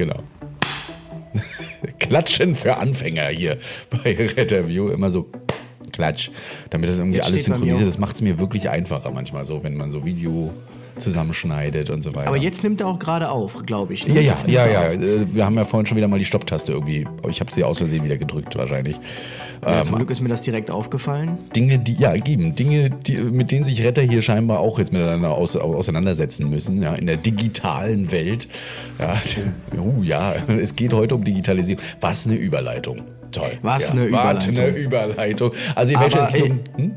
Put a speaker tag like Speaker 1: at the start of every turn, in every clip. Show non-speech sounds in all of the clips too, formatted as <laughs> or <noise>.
Speaker 1: genau. <laughs> Klatschen für Anfänger hier bei Retterview. Immer so Klatsch, damit das irgendwie
Speaker 2: Jetzt
Speaker 1: alles synchronisiert. Das macht es mir wirklich einfacher manchmal so, wenn man so Video zusammenschneidet und so weiter.
Speaker 2: Aber jetzt nimmt er auch gerade auf, glaube ich. ne?
Speaker 1: Ja, ja, ja, ja. äh, Wir haben ja vorhin schon wieder mal die Stopptaste irgendwie. Ich habe sie aus Versehen wieder gedrückt wahrscheinlich.
Speaker 2: Ja,
Speaker 1: Ähm,
Speaker 2: zum Glück ist mir das direkt aufgefallen.
Speaker 1: Dinge, die, ja, eben, Dinge, die, mit denen sich Retter hier scheinbar auch jetzt miteinander aus, auseinandersetzen müssen, ja, in der digitalen Welt. Ja, uh, <laughs> ja, es geht heute um Digitalisierung. Was eine Überleitung. Toll.
Speaker 2: Was
Speaker 1: ja,
Speaker 2: eine
Speaker 1: Was eine
Speaker 2: Überleitung.
Speaker 1: Überleitung. Also, ihr um, hm?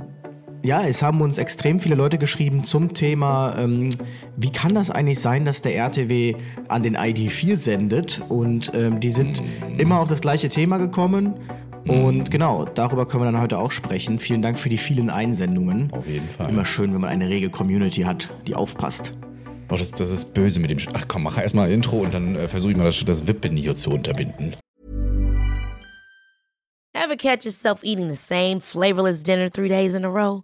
Speaker 2: Ja, es haben uns extrem viele Leute geschrieben zum Thema, ähm, wie kann das eigentlich sein, dass der RTW an den ID4 sendet? Und ähm, die sind
Speaker 1: Mhm.
Speaker 2: immer auf das gleiche Thema gekommen. Und genau, darüber können wir dann heute auch sprechen. Vielen Dank für die vielen Einsendungen.
Speaker 1: Auf jeden Fall.
Speaker 2: Immer schön, wenn man eine rege Community hat, die aufpasst.
Speaker 1: Oh, das, das ist böse mit dem. Sch Ach komm, mach erstmal ein Intro und dann äh, versuche ich mal das, das Wippen hier zu unterbinden.
Speaker 3: Ever catch yourself eating the same flavorless dinner three days in a row?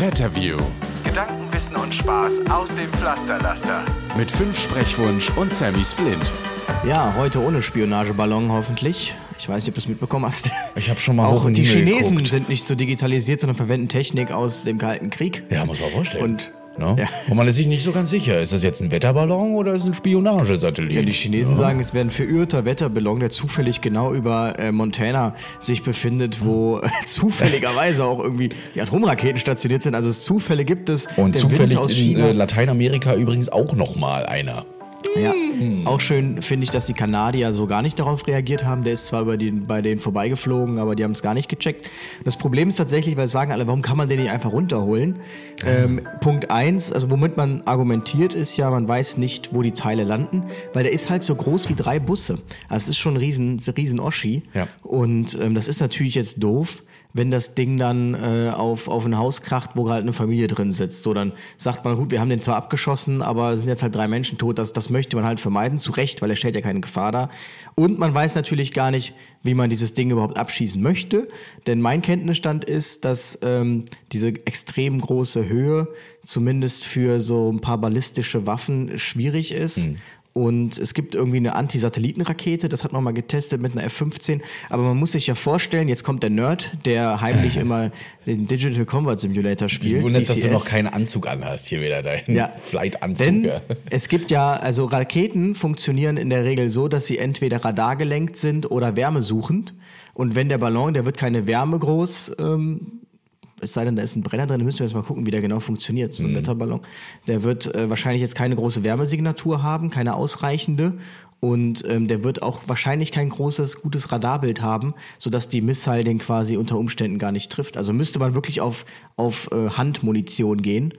Speaker 4: Retterview.
Speaker 5: Gedanken, Wissen und Spaß aus dem Pflasterlaster.
Speaker 4: Mit fünf Sprechwunsch und Sammy Splint.
Speaker 2: Ja, heute ohne Spionageballon hoffentlich. Ich weiß nicht, ob du es mitbekommen hast.
Speaker 1: Ich habe schon mal hoch
Speaker 2: Auch
Speaker 1: in
Speaker 2: die Chinesen
Speaker 1: geguckt.
Speaker 2: sind nicht so digitalisiert, sondern verwenden Technik aus dem Kalten Krieg.
Speaker 1: Ja, muss man vorstellen.
Speaker 2: Und
Speaker 1: Ne?
Speaker 2: Ja.
Speaker 1: Und man ist sich nicht so ganz sicher, ist das jetzt ein Wetterballon oder ist es ein Spionagesatellit?
Speaker 2: Ja, die Chinesen sagen, es wäre ein verirrter Wetterballon, der zufällig genau über äh, Montana sich befindet, wo äh, <laughs> zufälligerweise auch irgendwie die Atomraketen stationiert sind. Also es Zufälle gibt es.
Speaker 1: Und zufällig in äh, Lateinamerika übrigens auch noch mal einer.
Speaker 2: Ja. Auch schön finde ich, dass die Kanadier so gar nicht darauf reagiert haben. Der ist zwar bei, den, bei denen vorbeigeflogen, aber die haben es gar nicht gecheckt. Das Problem ist tatsächlich, weil sagen alle, warum kann man den nicht einfach runterholen? Ähm, Punkt eins, also womit man argumentiert, ist ja, man weiß nicht, wo die Teile landen, weil der ist halt so groß wie drei Busse. Also es ist schon ein riesen, riesen Oschi.
Speaker 1: Ja.
Speaker 2: Und ähm, das ist natürlich jetzt doof, wenn das Ding dann äh, auf, auf ein Haus kracht, wo halt eine Familie drin sitzt. So, dann sagt man, gut, wir haben den zwar abgeschossen, aber es sind jetzt halt drei Menschen tot. Das, das möchte man halt vermeiden, zu Recht, weil er stellt ja keine Gefahr dar. Und man weiß natürlich gar nicht, wie man dieses Ding überhaupt abschießen möchte. Denn mein Kenntnisstand ist, dass ähm, diese extrem große Höhe zumindest für so ein paar ballistische Waffen schwierig ist. Und es gibt irgendwie eine Anti-Satelliten-Rakete, das hat man mal getestet mit einer F-15. Aber man muss sich ja vorstellen, jetzt kommt der Nerd, der heimlich immer den Digital Combat Simulator spielt.
Speaker 1: Ich wundere, dass du noch keinen Anzug anhast, hier wieder dein
Speaker 2: Ja.
Speaker 1: Flight-Anzug.
Speaker 2: Denn
Speaker 1: ja.
Speaker 2: es gibt ja, also Raketen funktionieren in der Regel so, dass sie entweder radargelenkt sind oder wärmesuchend. Und wenn der Ballon, der wird keine Wärme groß, ähm, es sei denn, da ist ein Brenner drin, dann müssen wir jetzt mal gucken, wie der genau funktioniert, so ein Wetterballon. Der wird äh, wahrscheinlich jetzt keine große Wärmesignatur haben, keine ausreichende. Und ähm, der wird auch wahrscheinlich kein großes, gutes Radarbild haben, sodass die Missile den quasi unter Umständen gar nicht trifft. Also müsste man wirklich auf, auf äh, Handmunition gehen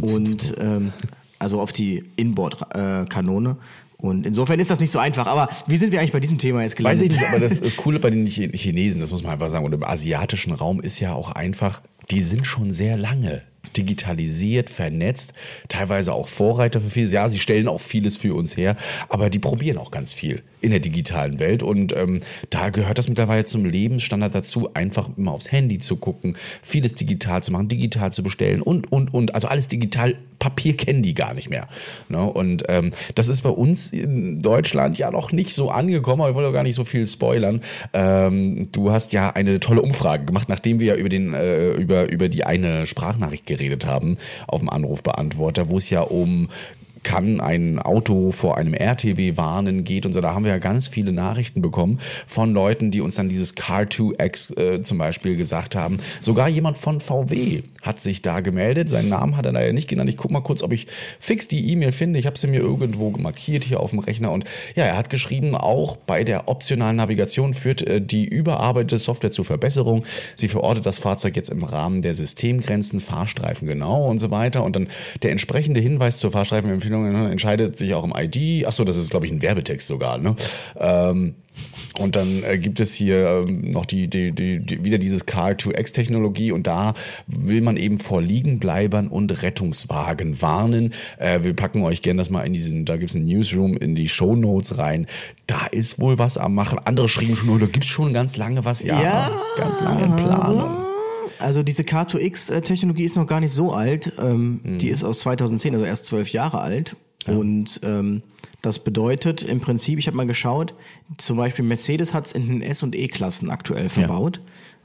Speaker 2: und ähm, also auf die Inboard-Kanone. und insofern ist das nicht so einfach. Aber wie sind wir eigentlich bei diesem Thema jetzt gelandet?
Speaker 1: Weiß ich nicht, aber das, <laughs> das Coole bei den Chi- Chinesen, das muss man einfach sagen, und im asiatischen Raum ist ja auch einfach, die sind schon sehr lange digitalisiert, vernetzt, teilweise auch Vorreiter für vieles. Ja, sie stellen auch vieles für uns her, aber die probieren auch ganz viel in der digitalen Welt und ähm, da gehört das mittlerweile zum Lebensstandard dazu, einfach immer aufs Handy zu gucken, vieles digital zu machen, digital zu bestellen und, und, und, also alles digital. Papier kennen die gar nicht mehr. Ne? Und ähm, das ist bei uns in Deutschland ja noch nicht so angekommen, aber ich wollte gar nicht so viel spoilern. Ähm, du hast ja eine tolle Umfrage gemacht, nachdem wir ja über, den, äh, über, über die eine Sprachnachricht geredet haben auf dem Anrufbeantworter, wo es ja um kann ein Auto vor einem RTW warnen geht und so. Da haben wir ja ganz viele Nachrichten bekommen von Leuten, die uns dann dieses Car2X äh, zum Beispiel gesagt haben. Sogar jemand von VW hat sich da gemeldet. Seinen Namen hat er leider nicht genannt. Ich gucke mal kurz, ob ich fix die E-Mail finde. Ich habe sie mir irgendwo markiert hier auf dem Rechner. Und ja, er hat geschrieben, auch bei der optionalen Navigation führt äh, die überarbeitete Software zur Verbesserung. Sie verortet das Fahrzeug jetzt im Rahmen der Systemgrenzen, Fahrstreifen genau und so weiter. Und dann der entsprechende Hinweis zur Fahrstreifenempfehlung Einstellungen ne, entscheidet sich auch im ID. Achso, das ist, glaube ich, ein Werbetext sogar. Ne? Ähm, und dann äh, gibt es hier ähm, noch die, die, die, die, wieder dieses Car2X-Technologie und da will man eben vor Liegenbleibern und Rettungswagen warnen. Äh, wir packen euch gerne das mal in diesen, da gibt es einen Newsroom in die Show Notes rein. Da ist wohl was am Machen. Andere schrieben schon, oh, da gibt es schon ganz lange was. Ja,
Speaker 2: Ja.
Speaker 1: ganz lange in Planung.
Speaker 2: Also diese K2X-Technologie ist noch gar nicht so alt. Ähm,
Speaker 1: Mhm.
Speaker 2: Die ist aus 2010, also erst zwölf Jahre alt. Und ähm, das bedeutet im Prinzip, ich habe mal geschaut, zum Beispiel Mercedes hat es in den S- und E-Klassen aktuell verbaut.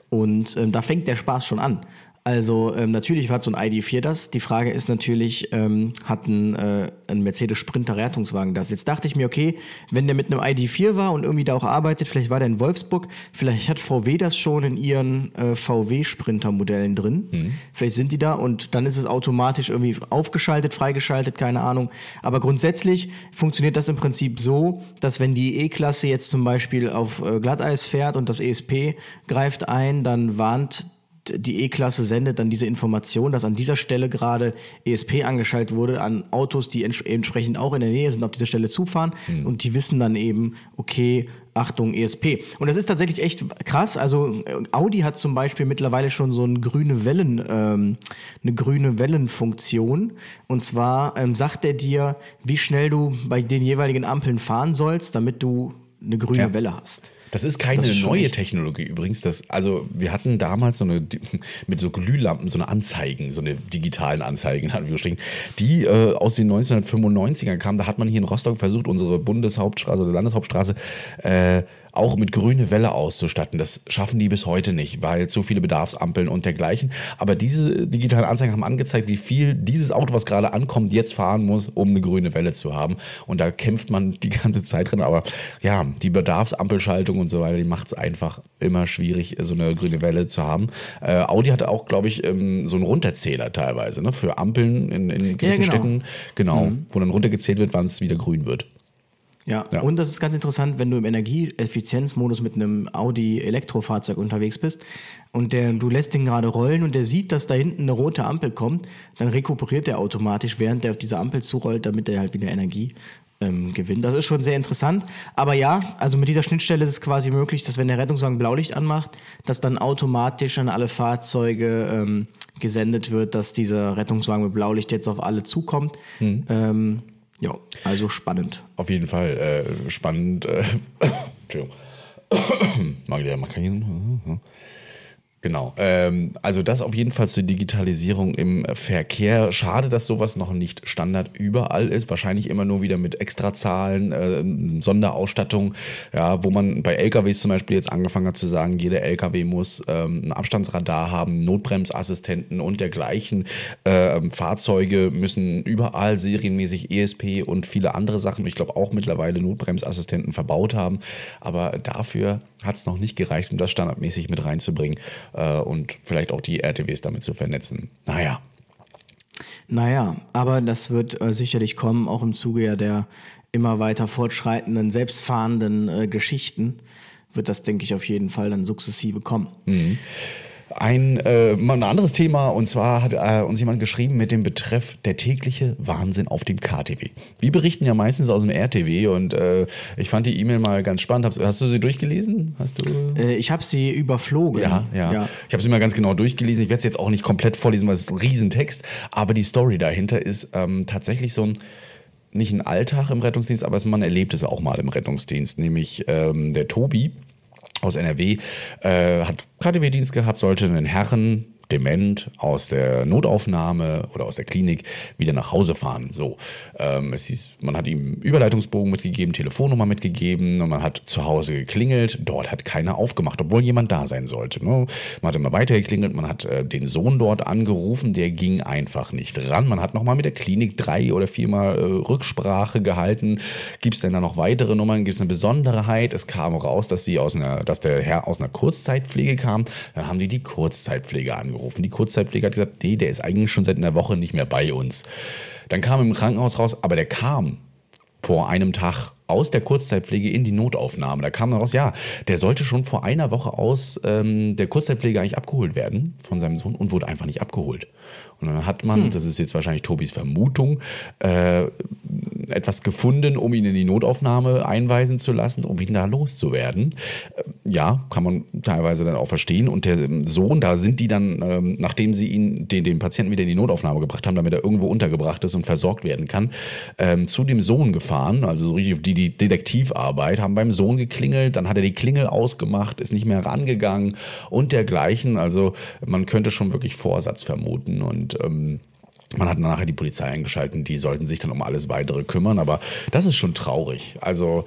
Speaker 2: Und ähm, da fängt der Spaß schon an. Also ähm, natürlich hat so ein ID4 das. Die Frage ist natürlich, ähm, hat ein, äh, ein Mercedes Sprinter Rettungswagen das? Jetzt dachte ich mir, okay, wenn der mit einem ID4 war und irgendwie da auch arbeitet, vielleicht war der in Wolfsburg, vielleicht hat VW das schon in ihren äh, VW Sprinter Modellen drin. Vielleicht sind die da und dann ist es automatisch irgendwie aufgeschaltet, freigeschaltet, keine Ahnung. Aber grundsätzlich funktioniert das im Prinzip so, dass wenn die E-Klasse jetzt zum Beispiel auf äh, Glatteis fährt und das ESP greift ein, dann warnt die E-Klasse sendet dann diese Information, dass an dieser Stelle gerade ESP angeschaltet wurde, an Autos, die ents entsprechend auch in der Nähe sind, auf dieser Stelle zufahren und die wissen dann eben, okay, Achtung, ESP. Und das ist tatsächlich echt krass. Also äh, Audi hat zum Beispiel mittlerweile schon so eine grüne Wellen, ähm, eine grüne Wellenfunktion. Und zwar ähm, sagt er dir, wie schnell du bei den jeweiligen Ampeln fahren sollst, damit du eine grüne
Speaker 1: Ja.
Speaker 2: Welle hast.
Speaker 1: Das ist keine
Speaker 2: Das ist
Speaker 1: neue Technologie übrigens. Das, also wir hatten damals so eine <laughs> mit so Glühlampen, so eine Anzeigen, so eine digitalen Anzeigen, die äh, aus den 1995ern kamen. Da hat man hier in Rostock versucht, unsere Bundeshauptstraße oder Landeshauptstraße äh, auch mit grüne Welle auszustatten. Das schaffen die bis heute nicht, weil zu viele Bedarfsampeln und dergleichen. Aber diese digitalen Anzeigen haben angezeigt, wie viel dieses Auto, was gerade ankommt, jetzt fahren muss, um eine grüne Welle zu haben. Und da kämpft man die ganze Zeit drin. Aber ja, die Bedarfsampelschaltung und so weiter, die macht es einfach immer schwierig, so eine grüne Welle zu haben. Äh, Audi hatte auch, glaube ich, ähm, so einen Runterzähler teilweise, ne? Für Ampeln in, in gewissen
Speaker 2: genau.
Speaker 1: Städten, genau, wo dann runtergezählt wird, wann es wieder grün wird.
Speaker 2: Ja.
Speaker 1: Ja.
Speaker 2: und das ist ganz interessant, wenn du im Energieeffizienzmodus mit einem Audi Elektrofahrzeug unterwegs bist und der, du lässt den gerade rollen und der sieht, dass da hinten eine rote Ampel kommt, dann rekuperiert der automatisch, während der auf diese Ampel zurollt, damit er halt wieder Energie ähm, gewinnt. Das ist schon sehr interessant. Aber ja, also mit dieser Schnittstelle ist es quasi möglich, dass wenn der Rettungswagen Blaulicht anmacht, dass dann automatisch an alle Fahrzeuge ähm, gesendet wird, dass dieser Rettungswagen mit Blaulicht jetzt auf alle zukommt. Ähm, ja, also spannend.
Speaker 1: Auf jeden Fall äh, spannend. Äh, <coughs> Entschuldigung. <coughs> Mag der Makarin? Genau. Ähm, also das auf jeden Fall zur Digitalisierung im Verkehr. Schade, dass sowas noch nicht Standard überall ist. Wahrscheinlich immer nur wieder mit Extrazahlen, äh, Sonderausstattung, ja, wo man bei LKWs zum Beispiel jetzt angefangen hat zu sagen, jeder LKW muss ähm, ein Abstandsradar haben, Notbremsassistenten und dergleichen. Ähm, Fahrzeuge müssen überall serienmäßig ESP und viele andere Sachen, ich glaube auch mittlerweile Notbremsassistenten verbaut haben. Aber dafür hat es noch nicht gereicht, um das standardmäßig mit reinzubringen äh, und vielleicht auch die RTWs damit zu vernetzen. Naja,
Speaker 2: Naja, aber das wird äh, sicherlich kommen, auch im Zuge ja der immer weiter fortschreitenden, selbstfahrenden äh, Geschichten wird das, denke ich, auf jeden Fall dann sukzessive kommen.
Speaker 1: Ein, äh, ein anderes Thema und zwar hat äh, uns jemand geschrieben mit dem Betreff der tägliche Wahnsinn auf dem KTW. Wir berichten ja meistens aus dem RTW und äh, ich fand die E-Mail mal ganz spannend. Hast, hast du sie durchgelesen? Hast du?
Speaker 2: Äh, ich habe sie überflogen.
Speaker 1: Ja, ja. Ich habe sie mal ganz genau durchgelesen. Ich werde es jetzt auch nicht komplett vorlesen, weil es ist ein Riesentext. Aber die Story dahinter ist ähm, tatsächlich so ein nicht ein Alltag im Rettungsdienst, aber man erlebt es auch mal im Rettungsdienst. Nämlich ähm, der Tobi aus NRW äh, hat KTW-Dienst gehabt, sollte einen Herren dement aus der Notaufnahme oder aus der Klinik wieder nach Hause fahren. So, ähm, es hieß, man hat ihm Überleitungsbogen mitgegeben, Telefonnummer mitgegeben und man hat zu Hause geklingelt. Dort hat keiner aufgemacht, obwohl jemand da sein sollte. Ne? Man hat immer weiter geklingelt, man hat äh, den Sohn dort angerufen, der ging einfach nicht ran. Man hat nochmal mit der Klinik drei oder viermal äh, Rücksprache gehalten. Gibt es denn da noch weitere Nummern? Gibt es eine Besonderheit? Es kam raus, dass sie aus einer, dass der Herr aus einer Kurzzeitpflege kam. Dann haben die die Kurzzeitpflege angerufen. Die Kurzzeitpflege hat gesagt, nee, der ist eigentlich schon seit einer Woche nicht mehr bei uns. Dann kam im Krankenhaus raus, aber der kam vor einem Tag aus der Kurzzeitpflege in die Notaufnahme. Da kam dann raus, ja, der sollte schon vor einer Woche aus ähm, der Kurzzeitpflege eigentlich abgeholt werden von seinem Sohn und wurde einfach nicht abgeholt. Und dann hat man, das ist jetzt wahrscheinlich Tobis Vermutung, äh, etwas gefunden, um ihn in die Notaufnahme einweisen zu lassen, um ihn da loszuwerden. Äh, ja, kann man teilweise dann auch verstehen. Und der Sohn, da sind die dann, ähm, nachdem sie ihn, den, den Patienten wieder in die Notaufnahme gebracht haben, damit er irgendwo untergebracht ist und versorgt werden kann, ähm, zu dem Sohn gefahren, also so richtig die, die Detektivarbeit, haben beim Sohn geklingelt, dann hat er die Klingel ausgemacht, ist nicht mehr rangegangen und dergleichen. Also man könnte schon wirklich Vorsatz vermuten und ähm, man hat nachher die Polizei eingeschaltet, die sollten sich dann um alles weitere kümmern, aber das ist schon traurig. Also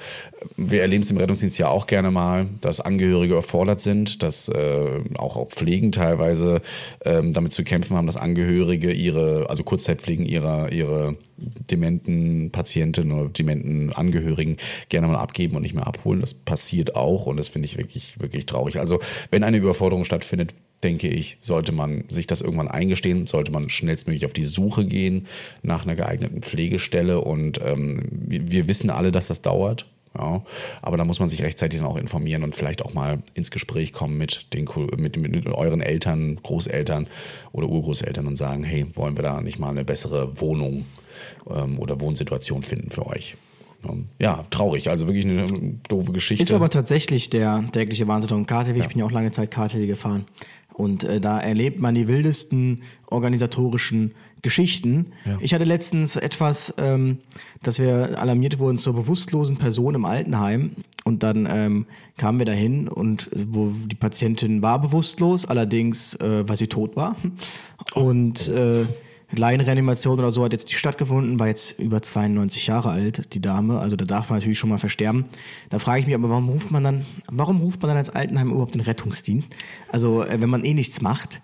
Speaker 1: wir erleben es im Rettungsdienst ja auch gerne mal, dass Angehörige erfordert sind, dass äh, auch, auch Pflegen teilweise ähm, damit zu kämpfen haben, dass Angehörige ihre, also Kurzzeitpflegen ihrer, ihre dementen Patienten oder dementen Angehörigen gerne mal abgeben und nicht mehr abholen. Das passiert auch und das finde ich wirklich, wirklich traurig. Also wenn eine Überforderung stattfindet, denke ich, sollte man sich das irgendwann eingestehen, sollte man schnellstmöglich auf die Suche gehen nach einer geeigneten Pflegestelle. Und ähm, wir wissen alle, dass das dauert. Ja, aber da muss man sich rechtzeitig dann auch informieren und vielleicht auch mal ins Gespräch kommen mit, den, mit, mit euren Eltern, Großeltern oder Urgroßeltern und sagen, hey, wollen wir da nicht mal eine bessere Wohnung ähm, oder Wohnsituation finden für euch? Ja, traurig, also wirklich eine doofe Geschichte.
Speaker 2: Ist aber tatsächlich der tägliche Wahnsinn und KTW. Ich bin ja auch lange Zeit KTW gefahren. Und äh, da erlebt man die wildesten organisatorischen Geschichten.
Speaker 1: Ja.
Speaker 2: Ich hatte letztens etwas, ähm, dass wir alarmiert wurden zur bewusstlosen Person im Altenheim. Und dann ähm, kamen wir dahin und wo die Patientin war bewusstlos, allerdings, äh, weil sie tot war. Und äh, Laienreanimation oder so hat jetzt nicht stattgefunden, war jetzt über 92 Jahre alt, die Dame. Also da darf man natürlich schon mal versterben. Da frage ich mich aber, warum ruft man dann, warum ruft man dann als Altenheim überhaupt den Rettungsdienst? Also äh, wenn man eh nichts macht.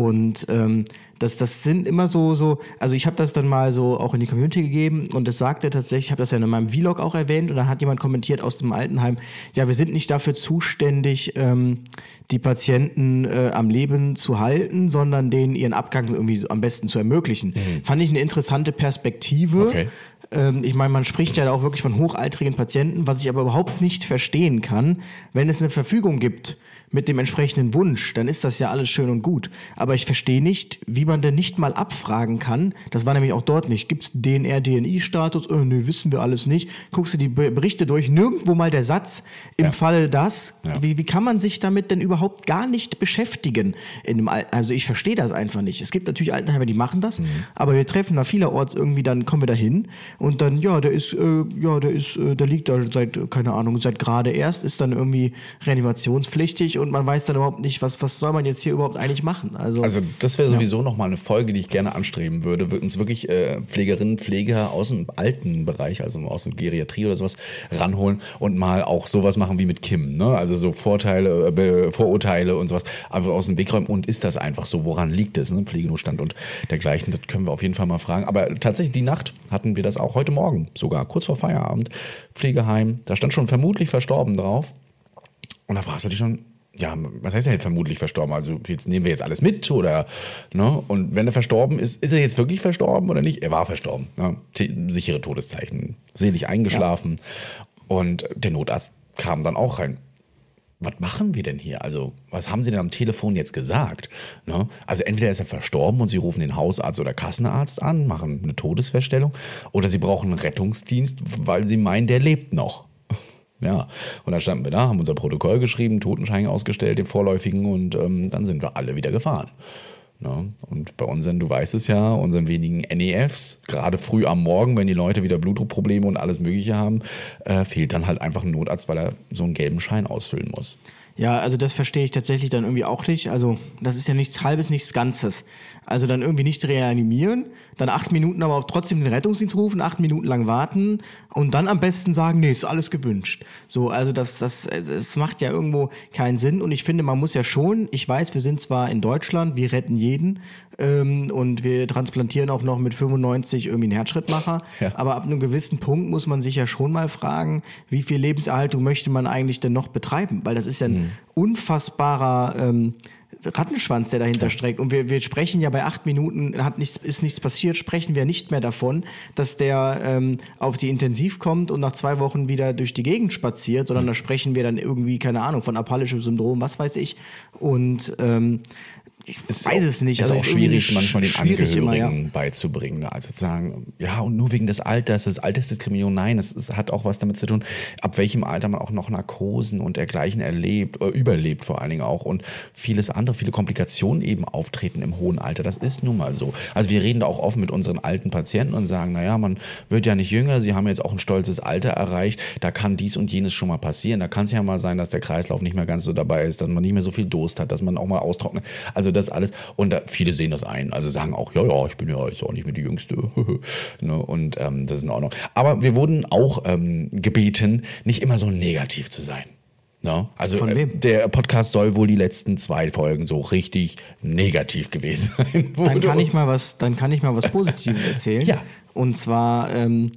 Speaker 2: Und ähm, das, das sind immer so, so, also ich habe das dann mal so auch in die Community gegeben und das sagte tatsächlich, ich habe das ja in meinem Vlog auch erwähnt und da hat jemand kommentiert aus dem Altenheim, ja, wir sind nicht dafür zuständig, ähm, die Patienten äh, am Leben zu halten, sondern denen ihren Abgang irgendwie am besten zu ermöglichen. Fand ich eine interessante Perspektive.
Speaker 1: Okay.
Speaker 2: Ähm, ich meine, man spricht ja auch wirklich von hochaltrigen Patienten, was ich aber überhaupt nicht verstehen kann, wenn es eine Verfügung gibt mit dem entsprechenden Wunsch, dann ist das ja alles schön und gut. Aber ich verstehe nicht, wie man denn nicht mal abfragen kann. Das war nämlich auch dort nicht. Gibt's DNR, DNI-Status? Äh, nö, wissen wir alles nicht. Guckst du die Be- Berichte durch, nirgendwo mal der Satz, im
Speaker 1: Ja.
Speaker 2: Falle das.
Speaker 1: Ja.
Speaker 2: Wie, wie kann man sich damit denn überhaupt gar nicht beschäftigen? In dem Al also ich verstehe das einfach nicht. Es gibt natürlich Altenheime, die machen das, aber wir treffen da vielerorts irgendwie, dann kommen wir da hin und dann, ja, der ist, äh, ja, der ist, äh, der liegt da seit, keine Ahnung, seit gerade erst, ist dann irgendwie reanimationspflichtig und man weiß dann überhaupt nicht, was, was soll man jetzt hier überhaupt eigentlich machen? Also,
Speaker 1: Also das wäre sowieso noch mal eine Folge, die ich gerne anstreben würde, wir uns wirklich äh, Pflegerinnen, Pfleger aus dem alten Bereich, also aus der Geriatrie oder sowas, ranholen und mal auch sowas machen wie mit Kim, ne? Also so Vorteile, äh, Be- Vorurteile und sowas einfach aus dem Weg räumen. Und ist das einfach so? Woran liegt es? Ne? Pflegenotstand und dergleichen, das können wir auf jeden Fall mal fragen. Aber tatsächlich die Nacht hatten wir das auch heute Morgen, sogar kurz vor Feierabend, Pflegeheim. Da stand schon vermutlich verstorben drauf. Und da fragst du dich schon, ja, was heißt denn jetzt vermutlich verstorben? Also jetzt nehmen wir jetzt alles mit oder, ne? Und wenn er verstorben ist, ist er jetzt wirklich verstorben oder nicht? Er war verstorben. Ne? Sichere Todeszeichen. Selig eingeschlafen. Und der Notarzt kam dann auch rein. Was machen wir denn hier? Also, was haben Sie denn am Telefon jetzt gesagt? Ne? Also, entweder ist er verstorben und Sie rufen den Hausarzt oder Kassenarzt an, machen eine Todesfeststellung, oder Sie brauchen einen Rettungsdienst, weil Sie meinen, der lebt noch. <laughs> Ja, und dann standen wir da, haben unser Protokoll geschrieben, Totenschein ausgestellt, den vorläufigen, und ähm, dann sind wir alle wieder gefahren. Ne? Und bei unseren, du weißt es ja, unseren wenigen NEFs, gerade früh am Morgen, wenn die Leute wieder Blutdruckprobleme und alles Mögliche haben, äh, fehlt dann halt einfach ein Notarzt, weil er so einen gelben Schein ausfüllen muss.
Speaker 2: Ja, also das verstehe ich tatsächlich dann irgendwie auch nicht. Also das ist ja nichts Halbes, nichts Ganzes. Also dann irgendwie nicht reanimieren, dann acht Minuten aber trotzdem den Rettungsdienst rufen, acht Minuten lang warten und dann am besten sagen, nee, ist alles gewünscht. So, also das, das, das macht ja irgendwo keinen Sinn und ich finde, man muss ja schon, ich weiß, wir sind zwar in Deutschland, wir retten jeden ähm, und wir transplantieren auch noch mit 95 irgendwie einen Herzschrittmacher,
Speaker 1: Ja.
Speaker 2: aber ab einem gewissen Punkt muss man sich ja schon mal fragen, wie viel Lebenserhaltung möchte man eigentlich denn noch betreiben? Weil das ist ja ein unfassbarer ähm, Rattenschwanz, der dahinter streckt. Und wir, wir sprechen ja bei acht Minuten, hat nichts, ist nichts passiert, sprechen wir nicht mehr davon, dass der ähm, auf die Intensiv kommt und nach zwei Wochen wieder durch die Gegend spaziert, sondern da sprechen wir dann irgendwie, keine Ahnung, von apallischem Syndrom, was weiß ich. Und ähm, ich
Speaker 1: ist
Speaker 2: weiß
Speaker 1: auch,
Speaker 2: es nicht.
Speaker 1: Ist
Speaker 2: Also
Speaker 1: auch schwierig,
Speaker 2: sch-
Speaker 1: manchmal den
Speaker 2: schwierig
Speaker 1: Angehörigen
Speaker 2: immer, ja.
Speaker 1: beizubringen. Also zu sagen, ja, und nur wegen des Alters, das Altersdiskriminierung, nein, es, es hat auch was damit zu tun, ab welchem Alter man auch noch Narkosen und dergleichen erlebt, äh, überlebt vor allen Dingen auch und vieles andere, viele Komplikationen eben auftreten im hohen Alter. Das ist nun mal so. Also wir reden da auch offen mit unseren alten Patienten und sagen, naja, man wird ja nicht jünger, sie haben jetzt auch ein stolzes Alter erreicht, da kann dies und jenes schon mal passieren. Da kann es ja mal sein, dass der Kreislauf nicht mehr ganz so dabei ist, dass man nicht mehr so viel Durst hat, dass man auch mal austrocknet. Also das alles. Und da, viele sehen das ein. Also sagen auch, ja, ja, ich bin ja jetzt auch nicht mehr die Jüngste. <laughs> ne? Und ähm, das ist in Ordnung. Aber wir wurden auch ähm, gebeten, nicht immer so negativ zu sein. Ne? Also
Speaker 2: Von
Speaker 1: äh,
Speaker 2: wem?
Speaker 1: der Podcast soll wohl die letzten zwei Folgen so richtig negativ gewesen <laughs> sein.
Speaker 2: Dann kann ich mal was, dann kann ich mal was Positives erzählen. <laughs>
Speaker 1: Ja.
Speaker 2: Und zwar ähm,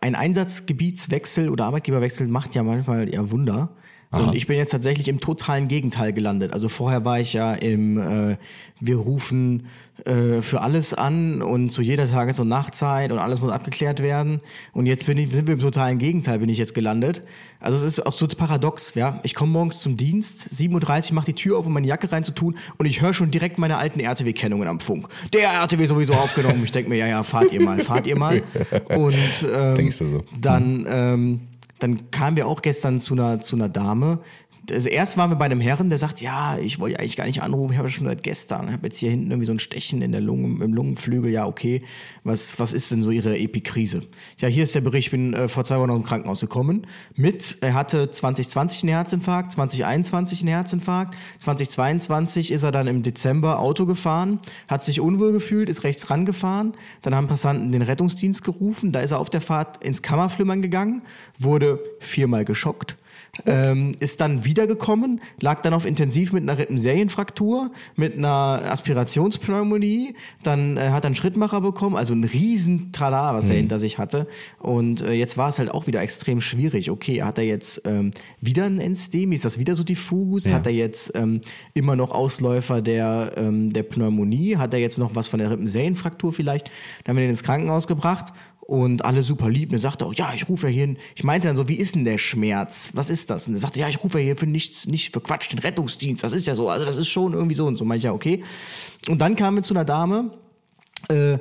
Speaker 2: ein Einsatzgebietswechsel oder Arbeitgeberwechsel macht ja manchmal ja Wunder. Und ich bin jetzt tatsächlich im totalen Gegenteil gelandet. Also vorher war ich ja im, äh, wir rufen äh, für alles an und zu jeder Tages- und Nachtzeit und alles muss abgeklärt werden. Und jetzt bin ich, sind wir im totalen Gegenteil, bin ich jetzt gelandet. Also es ist auch so paradox, ja. Ich komme morgens zum Dienst, 7.30 Uhr, mache die Tür auf, um meine Jacke reinzutun und ich höre schon direkt meine alten RTW-Kennungen am Funk. Der RTW sowieso aufgenommen. Ich denke mir, ja, ja, fahrt ihr mal, fahrt ihr mal. <laughs> Und ähm,
Speaker 1: Denkst du so?
Speaker 2: dann, ähm, dann kamen wir auch gestern zu einer, zu einer Dame. Also erst waren wir bei einem Herren, der sagt, ja, ich wollte eigentlich gar nicht anrufen, ich habe schon seit gestern, ich habe jetzt hier hinten irgendwie so ein Stechen in der Lunge, im Lungenflügel, ja, okay, was, was ist denn so Ihre Epikrise? Ja, hier ist der Bericht, ich bin äh, vor zwei Wochen aus dem Krankenhaus gekommen mit, er hatte 2020 einen Herzinfarkt, 2021 einen Herzinfarkt, 2022 ist er dann im Dezember Auto gefahren, hat sich unwohl gefühlt, ist rechts rangefahren, dann haben Passanten den Rettungsdienst gerufen, da ist er auf der Fahrt ins Kammerflimmern gegangen, wurde viermal geschockt, ähm, ist dann wiedergekommen, lag dann auf Intensiv mit einer Rippenserienfraktur, mit einer Aspirationspneumonie, dann äh, hat er einen Schrittmacher bekommen, also ein riesen Trala, was er hinter sich hatte. Und äh, jetzt war es halt auch wieder extrem schwierig. Okay, hat er jetzt ähm, wieder ein Enstemi, ist das wieder so diffus? Hat er jetzt ähm, immer noch Ausläufer der, ähm, der Pneumonie? Hat er jetzt noch was von der Rippenserienfraktur vielleicht? Dann haben wir den ins Krankenhaus gebracht und alle super lieb. Und er sagte auch, ja, ich rufe ja hier hin. Ich meinte dann so, wie ist denn der Schmerz? Was ist das? Und er sagte, ja, ich rufe ja hier für nichts, nicht für Quatsch, den Rettungsdienst. Das ist ja so. Also das ist schon irgendwie so und so. Meinte ich, ja, okay. Und dann kamen wir zu einer Dame, äh,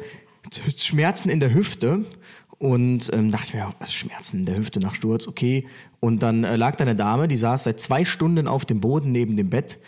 Speaker 2: Schmerzen in der Hüfte. Und ähm, dachte mir, was ist Schmerzen in der Hüfte nach Sturz, okay. Und dann äh, lag da eine Dame, die saß seit zwei Stunden auf dem Boden neben dem Bett,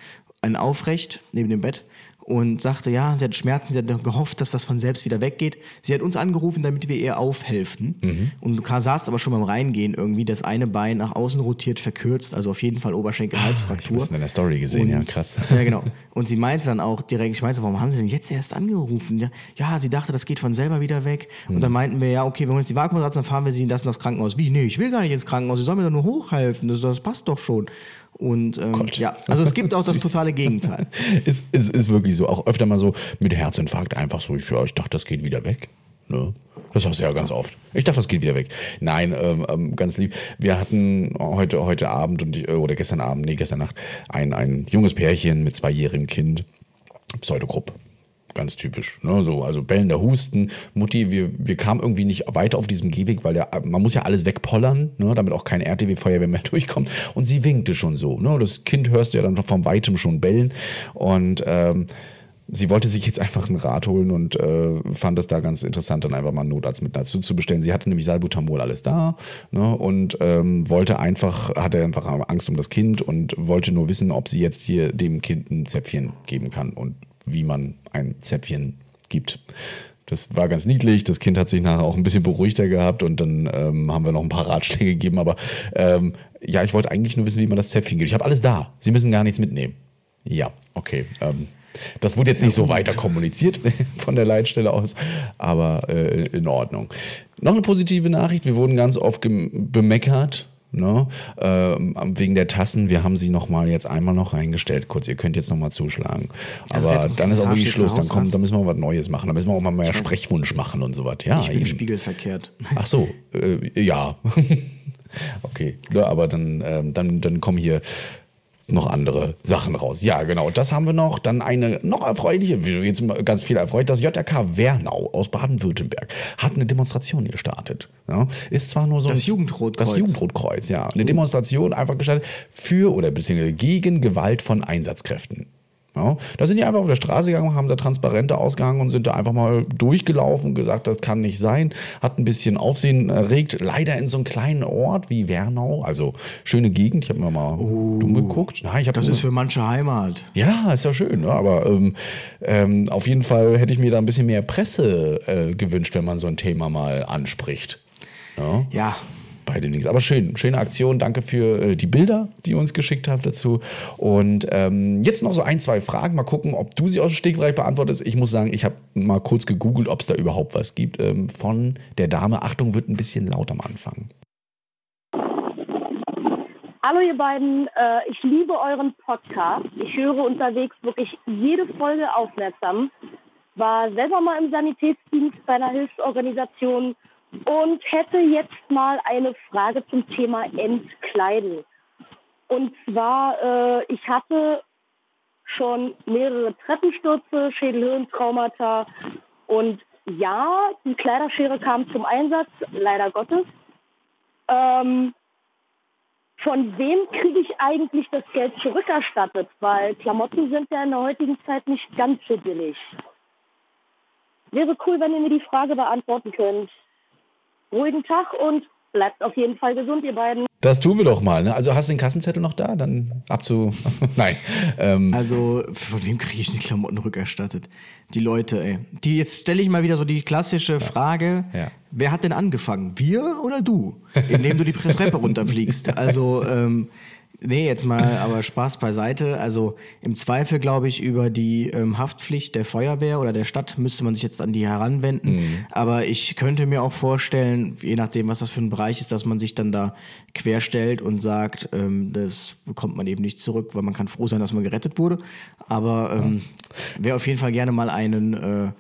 Speaker 2: ein aufrecht neben dem Bett und sagte, ja, sie hat Schmerzen, sie hat gehofft, dass das von selbst wieder weggeht. Sie hat uns angerufen, damit wir ihr aufhelfen. Und du saßt aber schon beim Reingehen irgendwie, das eine Bein nach außen rotiert, verkürzt, also auf jeden Fall Oberschenkel-Halsfraktur.
Speaker 1: Ich habe in der Story gesehen, ja,
Speaker 2: Und-
Speaker 1: krass. <laughs>
Speaker 2: Ja, genau. Und sie meinte dann auch direkt, ich meinte, warum haben sie denn jetzt erst angerufen? Ja, ja sie dachte, das geht von selber wieder weg. Und
Speaker 1: Hm.
Speaker 2: dann meinten wir, ja, okay, wenn wir jetzt die Vakuum dann fahren wir sie in das, in das Krankenhaus. Wie? Nee, ich will gar nicht ins Krankenhaus, sie soll mir doch nur hochhelfen, das, das passt doch schon. Und ähm,
Speaker 1: Gott.
Speaker 2: ja, also es gibt auch das <laughs> totale Gegenteil. <laughs>
Speaker 1: es, es ist wirklich so. Auch öfter mal so mit Herzinfarkt einfach so, ich, ja, ich dachte, das geht wieder weg. Ne? Das hast du ja ganz oft. Ich dachte, das geht wieder weg. Nein, ähm, ähm, ganz lieb. Wir hatten heute, heute Abend und ich, äh, oder gestern Abend, nee, gestern Nacht, ein, ein junges Pärchen mit zweijährigem Kind, Pseudogrupp. Ganz typisch. Ne? So, also bellender Husten. Mutti, wir, wir kamen irgendwie nicht weiter auf diesem Gehweg, weil der, man muss ja alles wegpollern, ne? damit auch kein RTW-Feuerwehr mehr <laughs> durchkommt. Und sie winkte schon so. Ne? Das Kind hörst du ja dann vom Weitem schon bellen. Und ähm, sie wollte sich jetzt einfach ein Rad holen und äh, fand es da ganz interessant, dann einfach mal einen Notarzt mit dazu zu bestellen. Sie hatte nämlich Salbutamol alles da ne, und ähm, wollte einfach, hatte einfach Angst um das Kind und wollte nur wissen, ob sie jetzt hier dem Kind ein Zäpfchen geben kann und wie man ein Zäpfchen gibt. Das war ganz niedlich. Das Kind hat sich nachher auch ein bisschen beruhigter gehabt und dann ähm, haben wir noch ein paar Ratschläge <laughs> gegeben. Aber ähm, ja, ich wollte eigentlich nur wissen, wie man das Zäpfchen gibt. Ich habe alles da. Sie müssen gar nichts mitnehmen. Ja, okay. Ähm, das wurde jetzt nicht so weiter kommuniziert <laughs> von der Leitstelle aus, aber äh, in Ordnung. Noch eine positive Nachricht. Wir wurden ganz oft bemeckert. Ne, ähm, wegen der Tassen, wir haben sie noch mal jetzt einmal noch reingestellt. Kurz, ihr könnt jetzt noch mal zuschlagen.
Speaker 2: Also
Speaker 1: Aber dann ist auch wirklich Schluss. Dann, kommt, dann müssen wir was Neues machen. Dann müssen wir auch mal mehr Sprechwunsch machen und so was. Ja,
Speaker 2: Ich bin
Speaker 1: eben.
Speaker 2: spiegelverkehrt. <laughs>
Speaker 1: Ach so, äh, ja. <laughs> okay, ne, aber dann, ähm, dann, dann kommen hier noch andere Sachen raus. Ja, genau. Das haben wir noch. Dann eine noch erfreuliche, wie jetzt ganz viel erfreut, das JRK Wernau aus Baden-Württemberg hat eine Demonstration gestartet. Ja, ist zwar nur so
Speaker 2: Das
Speaker 1: ein,
Speaker 2: Jugendrotkreuz.
Speaker 1: Das Jugendrotkreuz, ja. Eine Demonstration einfach gestartet für oder beziehungsweise gegen Gewalt von Einsatzkräften. Ja, da sind die einfach auf der Straße gegangen, haben da Transparente ausgehangen und sind da einfach mal durchgelaufen und gesagt, das kann nicht sein. Hat ein bisschen Aufsehen erregt. Leider in so einem kleinen Ort wie Wernau, also schöne Gegend. Ich habe mir mal dumm geguckt. Nein, ich
Speaker 2: Das
Speaker 1: nur-
Speaker 2: ist für manche Heimat.
Speaker 1: ja, ist ja schön, ne? aber ähm, ähm, auf jeden Fall hätte ich mir da ein bisschen mehr Presse äh, gewünscht, wenn man so ein Thema mal anspricht. Ja,
Speaker 2: Ja,
Speaker 1: bei den Links. Aber schön, schöne Aktion. Danke für äh, die Bilder, die ihr uns geschickt habt dazu. Und ähm, jetzt noch so ein, zwei Fragen. Mal gucken, ob du sie aus dem Stegreich beantwortest. Ich muss sagen, ich habe mal kurz gegoogelt, ob es da überhaupt was gibt. Ähm, von der Dame. Achtung, wird ein bisschen laut am Anfang.
Speaker 6: Hallo ihr beiden, äh, ich liebe euren Podcast. Ich höre unterwegs wirklich jede Folge aufmerksam. War selber mal im Sanitätsdienst bei einer Hilfsorganisation und hätte jetzt mal eine Frage zum Thema Entkleiden. Und zwar, äh, ich hatte schon mehrere Treppenstürze, Schädelhirntraumata und ja, die Kleiderschere kam zum Einsatz, leider Gottes. Ähm, von wem kriege ich eigentlich das Geld zurückerstattet? Weil Klamotten sind ja in der heutigen Zeit nicht ganz so billig. Wäre cool, wenn ihr mir die Frage beantworten könnt. Ruhigen Tag und bleibt auf jeden Fall gesund, ihr beiden.
Speaker 1: Das tun wir doch mal. Ne? Also hast du den Kassenzettel noch da? Dann ab zu. <laughs> Nein. Ähm,
Speaker 2: also von wem kriege ich die Klamotten rückerstattet? Die Leute, ey. Die, jetzt stelle ich mal wieder so die klassische Frage.
Speaker 1: Ja.
Speaker 2: Wer hat denn angefangen? Wir oder du? Indem du die <laughs> Treppe runterfliegst. Also, ähm, nee, jetzt mal, aber Spaß beiseite. Also im Zweifel, glaube ich, über die ähm, Haftpflicht der Feuerwehr oder der Stadt müsste man sich jetzt an die heranwenden. Aber ich könnte mir auch vorstellen, je nachdem, was das für ein Bereich ist, dass man sich dann da querstellt und sagt, ähm, das bekommt man eben nicht zurück, weil man kann froh sein, dass man gerettet wurde. Aber ähm, wer auf jeden Fall gerne mal einen äh,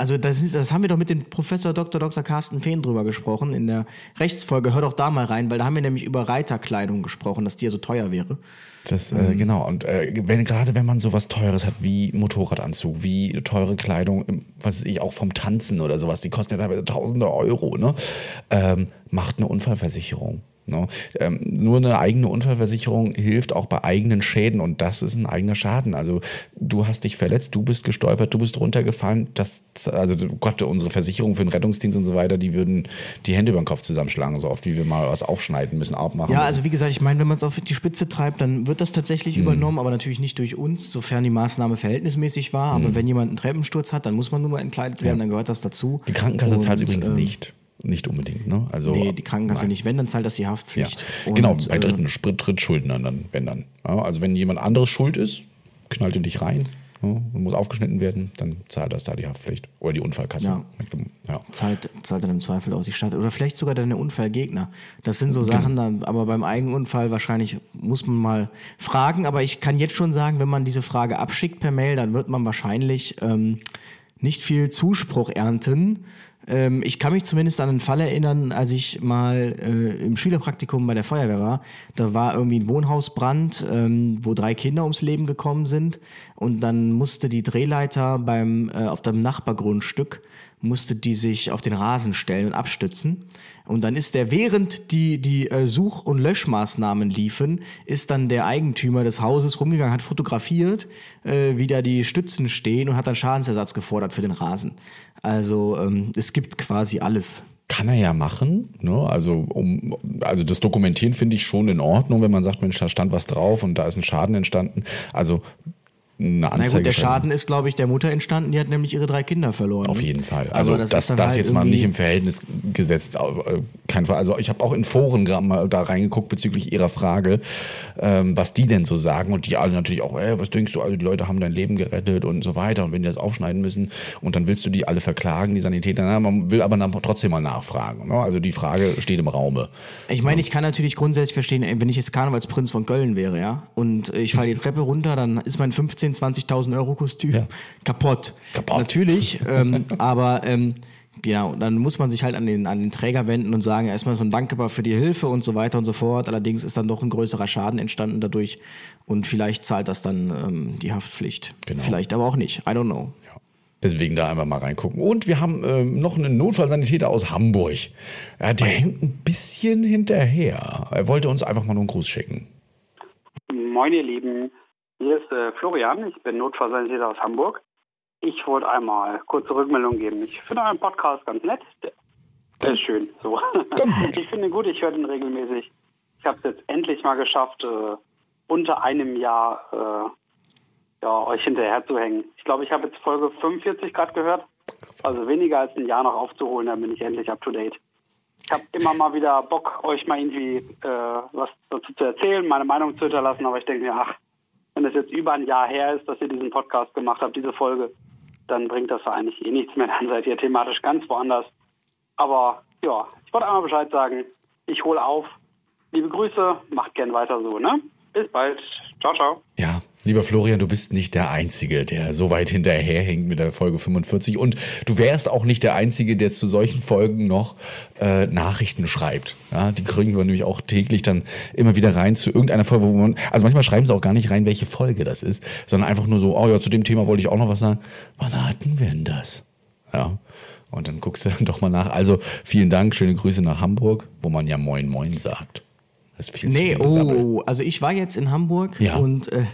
Speaker 2: also das, ist, das haben wir doch mit dem Professor Dr. Dr. Carsten Fehn drüber gesprochen in der Rechtsfolge. Hör doch da mal rein, weil da haben wir nämlich über Reiterkleidung gesprochen, dass die ja so teuer wäre.
Speaker 1: Das, äh, genau. Und äh, wenn, gerade wenn man sowas Teures hat wie Motorradanzug, wie teure Kleidung, im- was weiß ich auch vom Tanzen oder sowas, die kosten ja teilweise tausende Euro, ne? Ähm, macht eine Unfallversicherung. Ne? Ähm, nur eine eigene Unfallversicherung hilft auch bei eigenen Schäden und das ist ein eigener Schaden. Also du hast dich verletzt, du bist gestolpert, du bist runtergefallen. Das, also Gott, unsere Versicherung für den Rettungsdienst und so weiter, die würden die Hände über den Kopf zusammenschlagen, so oft wie wir mal was aufschneiden müssen, abmachen
Speaker 2: Ja,
Speaker 1: müssen.
Speaker 2: also wie gesagt, ich meine, wenn man es auf die Spitze treibt, dann wird das tatsächlich
Speaker 1: Mhm.
Speaker 2: übernommen, aber natürlich nicht durch uns, sofern die Maßnahme verhältnismäßig war.
Speaker 1: Mhm.
Speaker 2: Aber wenn jemand einen Treppensturz hat, dann muss man nur mal entkleidet werden, dann gehört das dazu.
Speaker 1: Die Krankenkasse zahlt übrigens
Speaker 2: ähm,
Speaker 1: nicht. Nicht unbedingt, ne? Also,
Speaker 2: Nee, die Krankenkasse
Speaker 1: Nein.
Speaker 2: nicht. Wenn, dann zahlt das die
Speaker 1: Ja.
Speaker 2: Haftpflicht. Und,
Speaker 1: genau, bei
Speaker 2: äh,
Speaker 1: dritten Sprit, Drittschuldnern dann, wenn dann. Ja, also wenn jemand anderes schuld ist, knallt ihn dich rein, ja, und muss aufgeschnitten werden, dann zahlt das da die Haftpflicht. Oder die Unfallkasse.
Speaker 2: Ja. Zahlt, zahlt dann im Zweifel auch die Stadt. Oder vielleicht sogar dann der Unfallgegner. Das sind
Speaker 1: Genau.
Speaker 2: so Sachen, dann, aber beim Eigenunfall wahrscheinlich muss man mal fragen. Aber ich kann jetzt schon sagen, wenn man diese Frage abschickt per Mail, dann wird man wahrscheinlich ähm, nicht viel Zuspruch ernten. Ähm, ich kann mich zumindest an einen Fall erinnern, als ich mal äh, im Schülerpraktikum bei der Feuerwehr war. Da war irgendwie ein Wohnhausbrand, ähm, wo drei Kinder ums Leben gekommen sind. Und dann musste die Drehleiter beim, äh, auf dem Nachbargrundstück musste die sich auf den Rasen stellen und abstützen. Und dann ist der, während die, die äh, Such- und Löschmaßnahmen liefen, ist dann der Eigentümer des Hauses rumgegangen, hat fotografiert, äh, wie da die Stützen stehen und hat dann Schadensersatz gefordert für den Rasen. Also ähm, es gibt quasi alles.
Speaker 1: Kann er ja machen. Ne? Also, um, also das Dokumentieren finde ich schon in Ordnung, wenn man sagt, Mensch, da stand was drauf und da ist ein Schaden entstanden. Also eine
Speaker 2: Na
Speaker 1: Anzeige.
Speaker 2: gut, der. Schaden ist, glaube ich, der Mutter entstanden, die hat nämlich ihre drei Kinder verloren.
Speaker 1: Auf jeden Fall.
Speaker 2: Aber
Speaker 1: Also das, das,
Speaker 2: ist dann halt
Speaker 1: jetzt mal nicht im Verhältnis gesetzt. äh, Kein Fall. Also ich habe auch in Foren gerade mal da reingeguckt bezüglich ihrer Frage, ähm, was die denn so sagen. Und die alle natürlich auch, ey, was denkst du, also die Leute haben dein Leben gerettet und so weiter. Und wenn die das aufschneiden müssen und dann willst du die alle verklagen, die Sanitäter. Na, man will aber dann trotzdem mal nachfragen. Ne? Also die Frage steht im Raume.
Speaker 2: Ich meine, ich kann natürlich grundsätzlich verstehen, ey, wenn ich jetzt Karnevalsprinz von Köln wäre, ja, und ich falle die Treppe runter, dann ist mein 15.000, 20.000 Euro Kostüm
Speaker 1: Ja.
Speaker 2: kaputt.
Speaker 1: Kaputt.
Speaker 2: Natürlich, ähm, <laughs> aber ähm, Genau, dann muss man sich halt an den, an den Träger wenden und sagen, erstmal so ein Danke für die Hilfe und so weiter und so fort. Allerdings ist dann doch ein größerer Schaden entstanden dadurch und vielleicht zahlt das dann ähm, die Haftpflicht.
Speaker 1: Genau.
Speaker 2: Vielleicht aber auch nicht. I don't know.
Speaker 1: Deswegen da einfach mal reingucken. Und wir haben ähm, noch einen Notfallsanitäter aus Hamburg. Ja, der hängt ein bisschen hinterher. Er wollte uns einfach mal nur einen Gruß schicken.
Speaker 7: Moin ihr Lieben, hier ist äh, Florian, ich bin Notfallsanitäter aus Hamburg. Ich wollte einmal kurze Rückmeldung geben. Ich finde euren Podcast ganz nett. Der, der ist schön. So. <laughs> Ich finde ihn gut, ich höre den regelmäßig. Ich habe es jetzt endlich mal geschafft, äh, unter einem Jahr äh, ja, euch hinterher zu hängen. Ich glaube, ich habe jetzt Folge 45 gerade gehört. Also weniger als ein Jahr noch aufzuholen, dann bin ich endlich up to date. Ich habe immer mal wieder Bock, euch mal irgendwie äh, was dazu zu erzählen, meine Meinung zu hinterlassen, aber ich denke mir, ach, wenn das jetzt über ein Jahr her ist, dass ihr diesen Podcast gemacht habt, diese Folge, dann bringt das eigentlich eh nichts mehr. <laughs> Dann seid ihr thematisch ganz woanders. Aber ja, ich wollte einmal Bescheid sagen. Ich hole auf. Liebe Grüße, macht gern weiter so, ne? Bis bald. Ciao, ciao.
Speaker 1: Ja, lieber Florian, du bist nicht der Einzige, der so weit hinterherhängt mit der Folge 45. Und du wärst auch nicht der Einzige, der zu solchen Folgen noch äh, Nachrichten schreibt. Ja, die kriegen wir nämlich auch täglich dann immer wieder rein zu irgendeiner Folge, wo man, also manchmal schreiben sie auch gar nicht rein, welche Folge das ist, sondern einfach nur so, oh ja, zu dem Thema wollte ich auch noch was sagen. Wann hatten wir denn das? Ja. Und dann guckst du dann <laughs> doch mal nach. Also vielen Dank, schöne Grüße nach Hamburg, wo man ja Moin Moin sagt. Das ist viel zu
Speaker 2: Nee,
Speaker 1: viel Gesabbel.
Speaker 2: oh, also ich war jetzt in Hamburg
Speaker 1: Ja.
Speaker 2: und äh,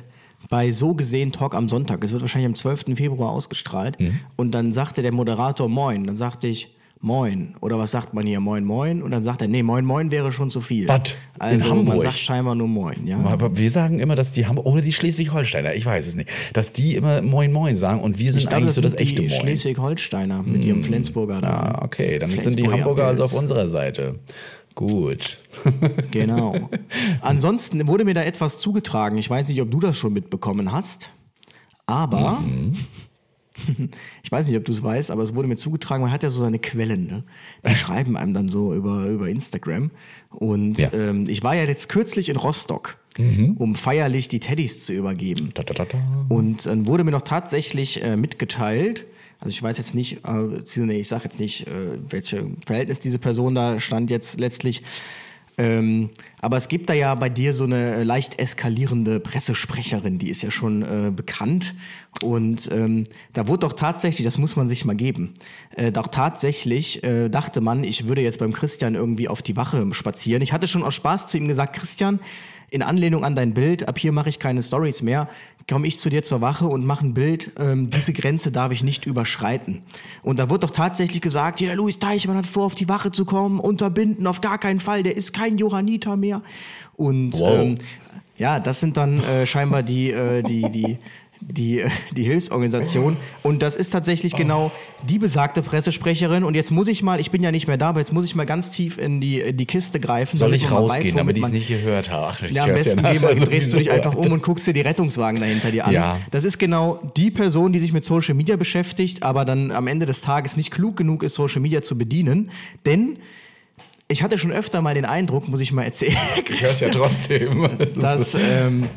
Speaker 2: bei so gesehen Talk am Sonntag, es wird wahrscheinlich am 12. Februar ausgestrahlt,
Speaker 1: Mhm.
Speaker 2: und dann sagte der Moderator Moin, dann sagte ich Moin, oder was sagt man hier, Moin Moin, und dann sagt er, nee, Moin Moin wäre schon zu viel.
Speaker 1: Was? In
Speaker 2: Also man
Speaker 1: Hamburg?
Speaker 2: sagt scheinbar nur Moin, ja.
Speaker 1: Aber wir sagen immer, dass die Hamburg oder die Schleswig-Holsteiner, ich weiß es nicht, dass die immer Moin Moin sagen und wir sind
Speaker 2: Ich
Speaker 1: eigentlich
Speaker 2: das
Speaker 1: so das
Speaker 2: sind
Speaker 1: echte
Speaker 2: die
Speaker 1: Moin.
Speaker 2: Schleswig-Holsteiner mit ihrem Flensburger.
Speaker 1: Ah, okay, dann sind die Hamburger also auf unserer Seite. Gut. <laughs>
Speaker 2: Genau. Ansonsten wurde mir da etwas zugetragen. Ich weiß nicht, ob du das schon mitbekommen hast, aber
Speaker 1: Mhm. <laughs>
Speaker 2: ich weiß nicht, ob du es weißt, aber es wurde mir zugetragen. Man hat ja so seine Quellen, ne? Die schreiben einem dann so über, über Instagram. Und
Speaker 1: Ja.
Speaker 2: ähm, ich war ja jetzt kürzlich in Rostock, um feierlich die Teddys zu übergeben.
Speaker 1: Da, da, da.
Speaker 2: Und dann wurde mir noch tatsächlich äh, mitgeteilt, also ich weiß jetzt nicht, äh, nee, ich sage jetzt nicht, äh, welche Verhältnis diese Person da stand jetzt letztlich. Ähm, aber es gibt da ja bei dir so eine äh, leicht eskalierende Pressesprecherin, die ist ja schon äh, bekannt. Und ähm, da wurde doch tatsächlich, das muss man sich mal geben, äh, doch tatsächlich äh, dachte man, ich würde jetzt beim Christian irgendwie auf die Wache spazieren. Ich hatte schon aus Spaß zu ihm gesagt, Christian, in Anlehnung an dein Bild, ab hier mache ich keine Stories mehr, komme ich zu dir zur Wache und mache ein Bild, ähm, diese Grenze darf ich nicht überschreiten. Und da wird doch tatsächlich gesagt, ja, der Louis Teichmann hat vor, auf die Wache zu kommen, unterbinden, auf gar keinen Fall, der ist kein Johanniter mehr. Und
Speaker 1: Wow.
Speaker 2: ähm, ja, das sind dann äh, scheinbar die, äh, die, die, die, die Hilfsorganisation. Und das ist tatsächlich genau die besagte Pressesprecherin. Und jetzt muss ich mal, ich bin ja nicht mehr da, aber jetzt muss ich mal ganz tief in die, in die Kiste greifen.
Speaker 1: Soll ich rausgehen,
Speaker 2: weiß,
Speaker 1: damit ich es nicht gehört habe? Ach,
Speaker 2: ja, am besten
Speaker 1: nachher
Speaker 2: geh mal, drehst <laughs> du dich einfach um und guckst dir die Rettungswagen dahinter dir an.
Speaker 1: Ja.
Speaker 2: Das ist genau die Person, die sich mit Social Media beschäftigt, aber dann am Ende des Tages nicht klug genug ist, Social Media zu bedienen. Denn ich hatte schon öfter mal den Eindruck, muss ich mal erzählen,
Speaker 1: Ich höre es ja trotzdem. <laughs>
Speaker 2: dass, ähm,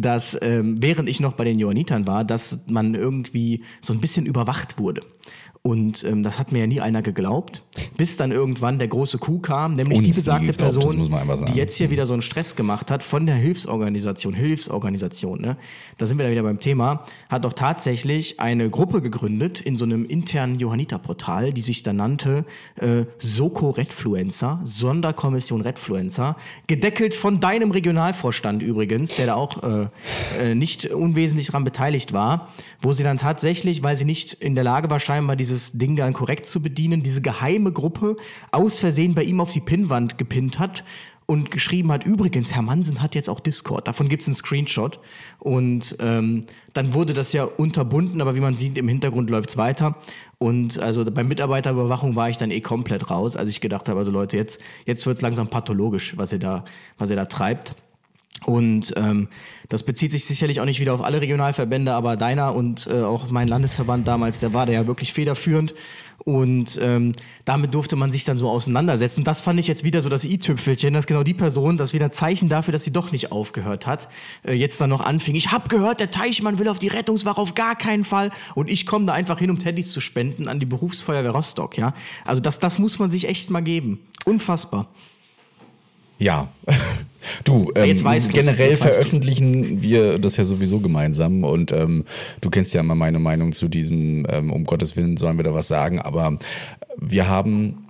Speaker 2: dass ähm, während ich noch bei den Johannitern war, dass man irgendwie so ein bisschen überwacht wurde. Und ähm, das hat mir ja nie einer geglaubt, bis dann irgendwann der große Coup kam, nämlich
Speaker 1: Uns
Speaker 2: die besagte
Speaker 1: geglaubt,
Speaker 2: Person, die jetzt hier wieder so einen Stress gemacht hat von der Hilfsorganisation, Hilfsorganisation, ne? Da sind wir da wieder beim Thema, hat doch tatsächlich eine Gruppe gegründet in so einem internen Johanniterportal, die sich da nannte äh, Soko Redfluencer, Sonderkommission Redfluencer, gedeckelt von deinem Regionalvorstand übrigens, der da auch äh, äh, nicht unwesentlich daran beteiligt war, wo sie dann tatsächlich, weil sie nicht in der Lage war, scheinbar dieses Ding dann korrekt zu bedienen, diese geheime Gruppe aus Versehen bei ihm auf die Pinnwand gepinnt hat und geschrieben hat, übrigens, Herr Mansen hat jetzt auch Discord, davon gibt's einen Screenshot. Und ähm, dann wurde das ja unterbunden, aber wie man sieht, im Hintergrund läuft's weiter. Und also bei Mitarbeiterüberwachung war ich dann eh komplett raus, als ich gedacht habe, also Leute, jetzt, jetzt wird's langsam pathologisch, was ihr da, was ihr da treibt. Und ähm, das bezieht sich sicherlich auch nicht wieder auf alle Regionalverbände, aber deiner und äh, auch mein Landesverband damals, der war da ja wirklich federführend. Und ähm, damit durfte man sich dann so auseinandersetzen. Und das fand ich jetzt wieder so das i-Tüpfelchen, dass genau die Person, das wieder ein Zeichen dafür, dass sie doch nicht aufgehört hat, äh, jetzt dann noch anfing. Ich hab gehört, der Teichmann will auf die Rettungswache auf gar keinen Fall. Und ich komme da einfach hin, um Teddys zu spenden an die Berufsfeuerwehr Rostock. Ja, Also das, das muss man sich echt mal geben. Unfassbar.
Speaker 1: Ja. <laughs> Du, ähm,
Speaker 2: jetzt weißt du's,
Speaker 1: generell veröffentlichen wir das ja sowieso gemeinsam und ähm, du kennst ja immer meine Meinung zu diesem, ähm, um Gottes Willen sollen wir da was sagen, aber wir haben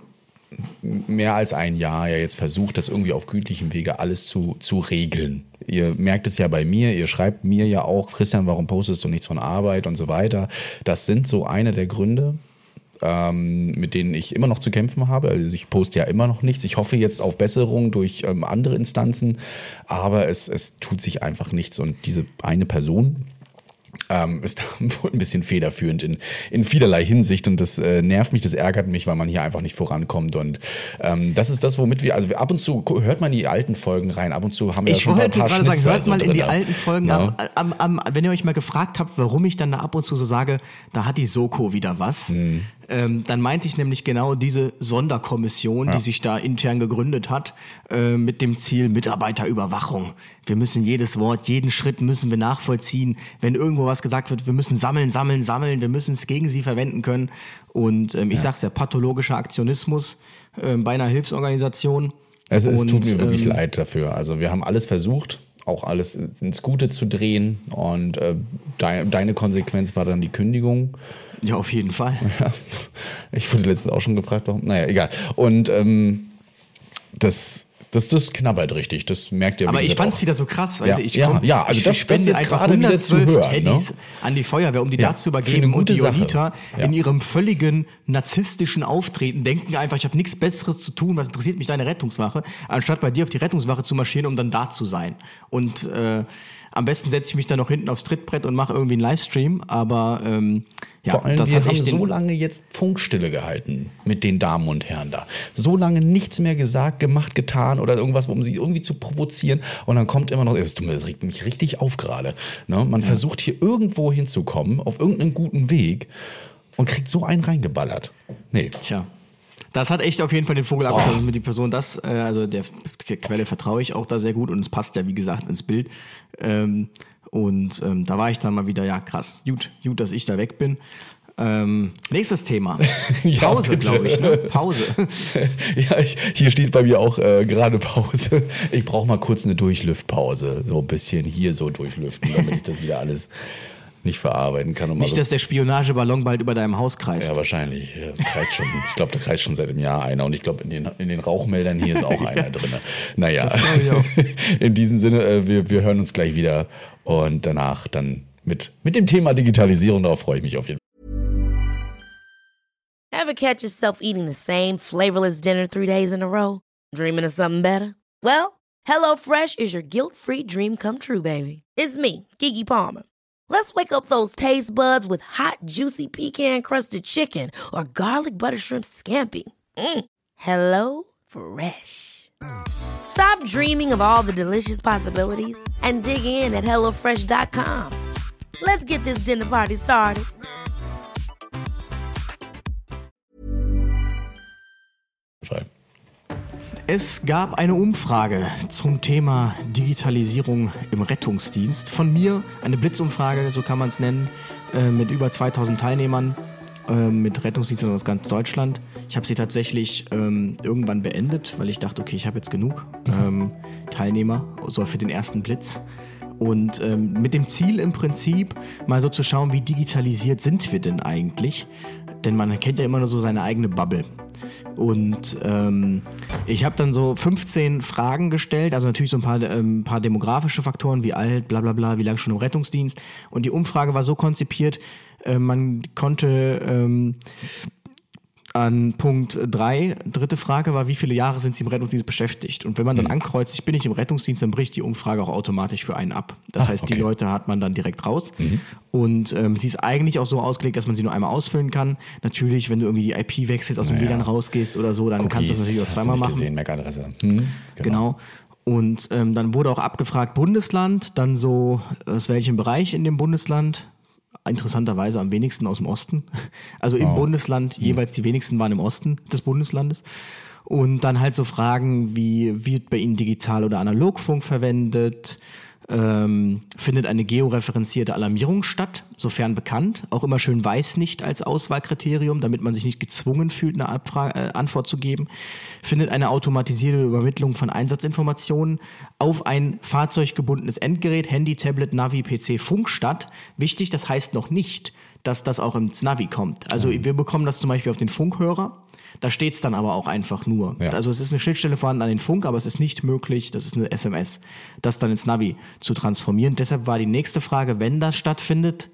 Speaker 1: mehr als ein Jahr ja jetzt versucht, das irgendwie auf gütlichem Wege alles zu, zu regeln. Ihr merkt es ja bei mir, ihr schreibt mir ja auch, Christian, warum postest du nichts von Arbeit und so weiter. Das sind so eine der Gründe, ähm, mit denen ich immer noch zu kämpfen habe. Also ich poste ja immer noch nichts. Ich hoffe jetzt auf Besserung durch ähm, andere Instanzen, aber es, es tut sich einfach nichts. Und diese eine Person, ähm, ist da <laughs> wohl ein bisschen federführend in, in vielerlei Hinsicht und das äh, nervt mich, das ärgert mich, weil man hier einfach nicht vorankommt und ähm, das ist das, womit wir, also wir, ab und zu hört man die alten Folgen rein, ab und zu haben wir
Speaker 2: Ich
Speaker 1: ja schon mal ein
Speaker 2: wollte
Speaker 1: paar
Speaker 2: gerade sagen,
Speaker 1: Schnitzer
Speaker 2: hört
Speaker 1: so
Speaker 2: mal in die
Speaker 1: drin.
Speaker 2: alten Folgen.
Speaker 1: Ja.
Speaker 2: Am, am, am, wenn ihr euch mal gefragt habt, warum ich dann da ab und zu so sage, da hat die Soko wieder was,
Speaker 1: Mhm.
Speaker 2: Ähm, dann meinte ich nämlich genau diese Sonderkommission, die sich da intern gegründet hat, äh, mit dem Ziel Mitarbeiterüberwachung. Wir müssen jedes Wort, jeden Schritt müssen wir nachvollziehen. Wenn irgendwo was gesagt wird, wir müssen sammeln, sammeln, sammeln, wir müssen es gegen sie verwenden können. Und ähm, ich sag's ja, pathologischer Aktionismus ähm, bei einer Hilfsorganisation.
Speaker 1: Es, es
Speaker 2: Und,
Speaker 1: tut mir wirklich
Speaker 2: ähm,
Speaker 1: leid dafür. Also wir haben alles versucht, auch alles ins Gute zu drehen und äh, dei- deine Konsequenz war dann die Kündigung.
Speaker 2: Ja, auf jeden Fall. <laughs>
Speaker 1: Ja, ich wurde letztens auch schon gefragt, warum. Naja, egal. Und ähm, das, das, das knabbert richtig. Das merkt ihr.
Speaker 2: Aber ich fand's
Speaker 1: auch.
Speaker 2: wieder so krass.
Speaker 1: Ja,
Speaker 2: Also ich
Speaker 1: ja,
Speaker 2: komm,
Speaker 1: ja, also
Speaker 2: ich
Speaker 1: das-
Speaker 2: spende
Speaker 1: jetzt
Speaker 2: einfach
Speaker 1: gerade wieder zu
Speaker 2: 112
Speaker 1: hören,
Speaker 2: Teddys
Speaker 1: ne?
Speaker 2: an die Feuerwehr, um die
Speaker 1: Ja,
Speaker 2: da zu übergeben. Und die. Jonita
Speaker 1: Ja.
Speaker 2: in ihrem völligen narzisstischen Auftreten denken einfach, ich habe nichts Besseres zu tun, was interessiert mich deine Rettungswache, anstatt bei dir auf die Rettungswache zu marschieren, um dann da zu sein. Und äh, am besten setze ich mich dann noch hinten aufs Trittbrett und mache irgendwie einen Livestream. Aber ähm, ja,
Speaker 1: Vor allem,
Speaker 2: das
Speaker 1: wir haben so lange jetzt Funkstille gehalten mit den Damen und Herren da. So lange nichts mehr gesagt, gemacht, getan oder irgendwas, um sie irgendwie zu provozieren. Und dann kommt immer noch, das, regt mich richtig auf gerade. Ne? Man versucht hier irgendwo hinzukommen, auf irgendeinen guten Weg und kriegt so einen reingeballert. Nee.
Speaker 2: Tja. Das hat echt auf jeden Fall den Vogel abgeschossen mit die Person. Das, äh, also der, der Quelle vertraue ich auch da sehr gut und es passt ja, wie gesagt, ins Bild. Ähm, und ähm, da war ich dann mal wieder, ja, krass. Gut, gut, dass ich da weg bin. Ähm, nächstes Thema. <laughs>
Speaker 1: Ja,
Speaker 2: Pause, glaube ich, ne? Pause. <laughs>
Speaker 1: ja, ich, hier steht bei mir auch äh, gerade Pause. Ich brauche mal kurz eine Durchlüftpause. So ein bisschen hier so durchlüften, damit ich das wieder alles nicht verarbeiten kann.
Speaker 2: Nicht,
Speaker 1: so
Speaker 2: dass der Spionageballon bald über deinem Haus kreist.
Speaker 1: Ja, wahrscheinlich. Ja, kreist schon. Ich glaube, da kreist schon seit einem Jahr einer. Und ich glaube, in den, in den Rauchmeldern hier ist auch <laughs> einer drin. Naja, in diesem Sinne, äh, wir, wir hören uns gleich wieder. Und danach dann mit, mit dem Thema Digitalisierung, darauf freue ich mich auf jeden Fall.
Speaker 3: Ever catch yourself eating the same flavorless dinner three days in a row? Dreaming of something better? Well, HelloFresh is your guilt-free dream come true, baby. It's me, Kiki Palmer. Let's wake up those taste buds with hot, juicy pecan-crusted chicken or garlic butter shrimp scampi. Mm. Hello Fresh. Stop dreaming of all the delicious possibilities and dig in at HelloFresh.com. Let's get this dinner party started.
Speaker 2: Es gab eine Umfrage zum Thema Digitalisierung im Rettungsdienst. Von mir eine Blitzumfrage, so kann man es nennen, äh, mit über 2000 Teilnehmern, äh, mit Rettungsdiensten aus ganz Deutschland. Ich habe sie tatsächlich ähm, irgendwann beendet, weil ich dachte, okay, ich habe jetzt genug ähm, Teilnehmer, so für den ersten Blitz. Und ähm, mit dem Ziel im Prinzip mal so zu schauen, wie digitalisiert sind wir denn eigentlich? Denn man kennt ja immer nur so seine eigene Bubble. Und ähm, ich habe dann so 15 Fragen gestellt, also natürlich so ein paar, ähm, paar demografische Faktoren, wie alt, bla bla bla, wie lange schon im Rettungsdienst. Und die Umfrage war so konzipiert, äh, man konnte ähm, an Punkt 3, dritte Frage war, wie viele Jahre sind Sie im Rettungsdienst beschäftigt? Und wenn man dann ankreuzt, ich bin nicht im Rettungsdienst, dann bricht die Umfrage auch automatisch für einen ab. Das
Speaker 1: Ah,
Speaker 2: heißt,
Speaker 1: okay.
Speaker 2: die Leute hat man dann direkt raus. Und ähm, sie ist eigentlich auch so ausgelegt, dass man sie nur einmal ausfüllen kann. Natürlich, wenn du irgendwie die IP wechselst, aus dem
Speaker 1: Naja.
Speaker 2: WLAN rausgehst oder so, dann kannst du das
Speaker 1: Cookies,
Speaker 2: natürlich auch zweimal machen.
Speaker 1: gesehen, MAC-Adresse. Hm,
Speaker 2: Genau. Und ähm, dann wurde auch abgefragt Bundesland, dann so aus welchem Bereich in dem Bundesland. Interessanterweise am wenigsten aus dem Osten. <laughs> Also im Bundesland jeweils die wenigsten waren im Osten des Bundeslandes. Und dann halt so Fragen wie, wird bei Ihnen Digital- oder Analogfunk verwendet? Ähm, findet eine georeferenzierte Alarmierung statt, sofern bekannt. Auch immer schön weiß nicht als Auswahlkriterium, damit man sich nicht gezwungen fühlt, eine Abfra äh, Antwort zu geben. Findet eine automatisierte Übermittlung von Einsatzinformationen auf ein fahrzeuggebundenes Endgerät, Handy, Tablet, Navi, PC, Funk statt. Wichtig, das heißt noch nicht, dass das auch ins Navi kommt. Also wir bekommen das zum Beispiel auf den Funkhörer. Da steht es dann aber auch einfach nur.
Speaker 1: Ja.
Speaker 2: Also es ist eine Schnittstelle vorhanden an den Funk, aber es ist nicht möglich, das ist eine SMS, das dann ins Navi zu transformieren. Deshalb war die nächste Frage, wenn das stattfindet,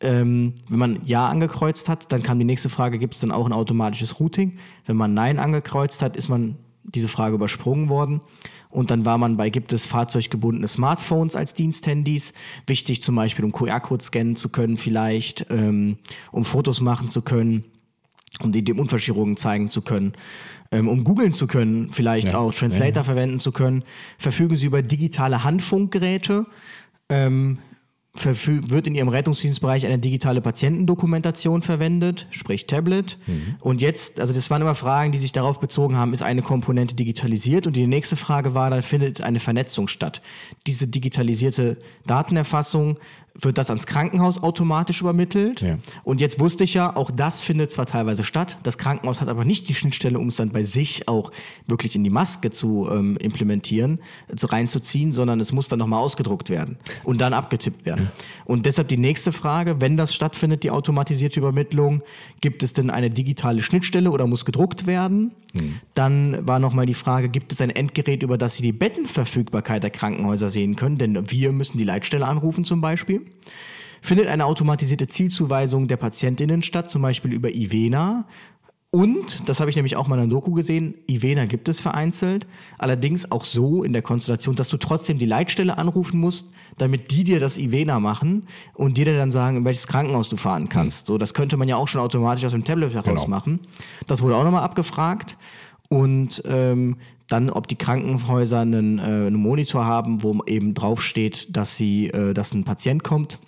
Speaker 2: ähm, wenn man Ja angekreuzt hat, dann kam die nächste Frage, gibt es dann auch ein automatisches Routing? Wenn man Nein angekreuzt hat, ist man diese Frage übersprungen worden. Und dann war man bei, gibt es fahrzeuggebundene Smartphones als Diensthandys? Wichtig zum Beispiel, um QR-Code scannen zu können vielleicht, ähm, um Fotos machen zu können um die dem Unverschierungen zeigen zu können, ähm, um googeln zu können, vielleicht
Speaker 1: Ja.
Speaker 2: auch Translator verwenden zu können, verfügen sie über digitale Handfunkgeräte, ähm, wird in ihrem Rettungsdienstbereich eine digitale Patientendokumentation verwendet, sprich Tablet. Und jetzt, also das waren immer Fragen, die sich darauf bezogen haben, ist eine Komponente digitalisiert? Und die nächste Frage war, dann findet eine Vernetzung statt. Diese digitalisierte Datenerfassung, wird das ans Krankenhaus automatisch übermittelt?
Speaker 1: Ja.
Speaker 2: Und jetzt wusste ich ja, auch das findet zwar teilweise statt, das Krankenhaus hat aber nicht die Schnittstelle, um es dann bei sich auch wirklich in die Maske zu ähm, implementieren, zu reinzuziehen, sondern es muss dann nochmal ausgedruckt werden und dann abgetippt werden. Und deshalb die nächste Frage, wenn das stattfindet, die automatisierte Übermittlung, gibt es denn eine digitale Schnittstelle oder muss gedruckt werden? Dann war nochmal die Frage, gibt es ein Endgerät, über das Sie die Bettenverfügbarkeit der Krankenhäuser sehen können? Denn wir müssen die Leitstelle anrufen zum Beispiel. Findet eine automatisierte Zielzuweisung der PatientInnen statt, zum Beispiel über Ivena? Und, das habe ich nämlich auch mal in einer Doku gesehen, Ivena gibt es vereinzelt, allerdings auch so in der Konstellation, dass du trotzdem die Leitstelle anrufen musst, damit die dir das Ivena machen und dir dann sagen, in welches Krankenhaus du fahren kannst. So, das könnte man ja auch schon automatisch aus dem Tablet heraus
Speaker 1: Genau.
Speaker 2: machen. Das wurde auch nochmal abgefragt. Und ähm, dann, ob die Krankenhäuser einen, äh, einen Monitor haben, wo eben draufsteht, dass sie, äh, dass ein Patient kommt.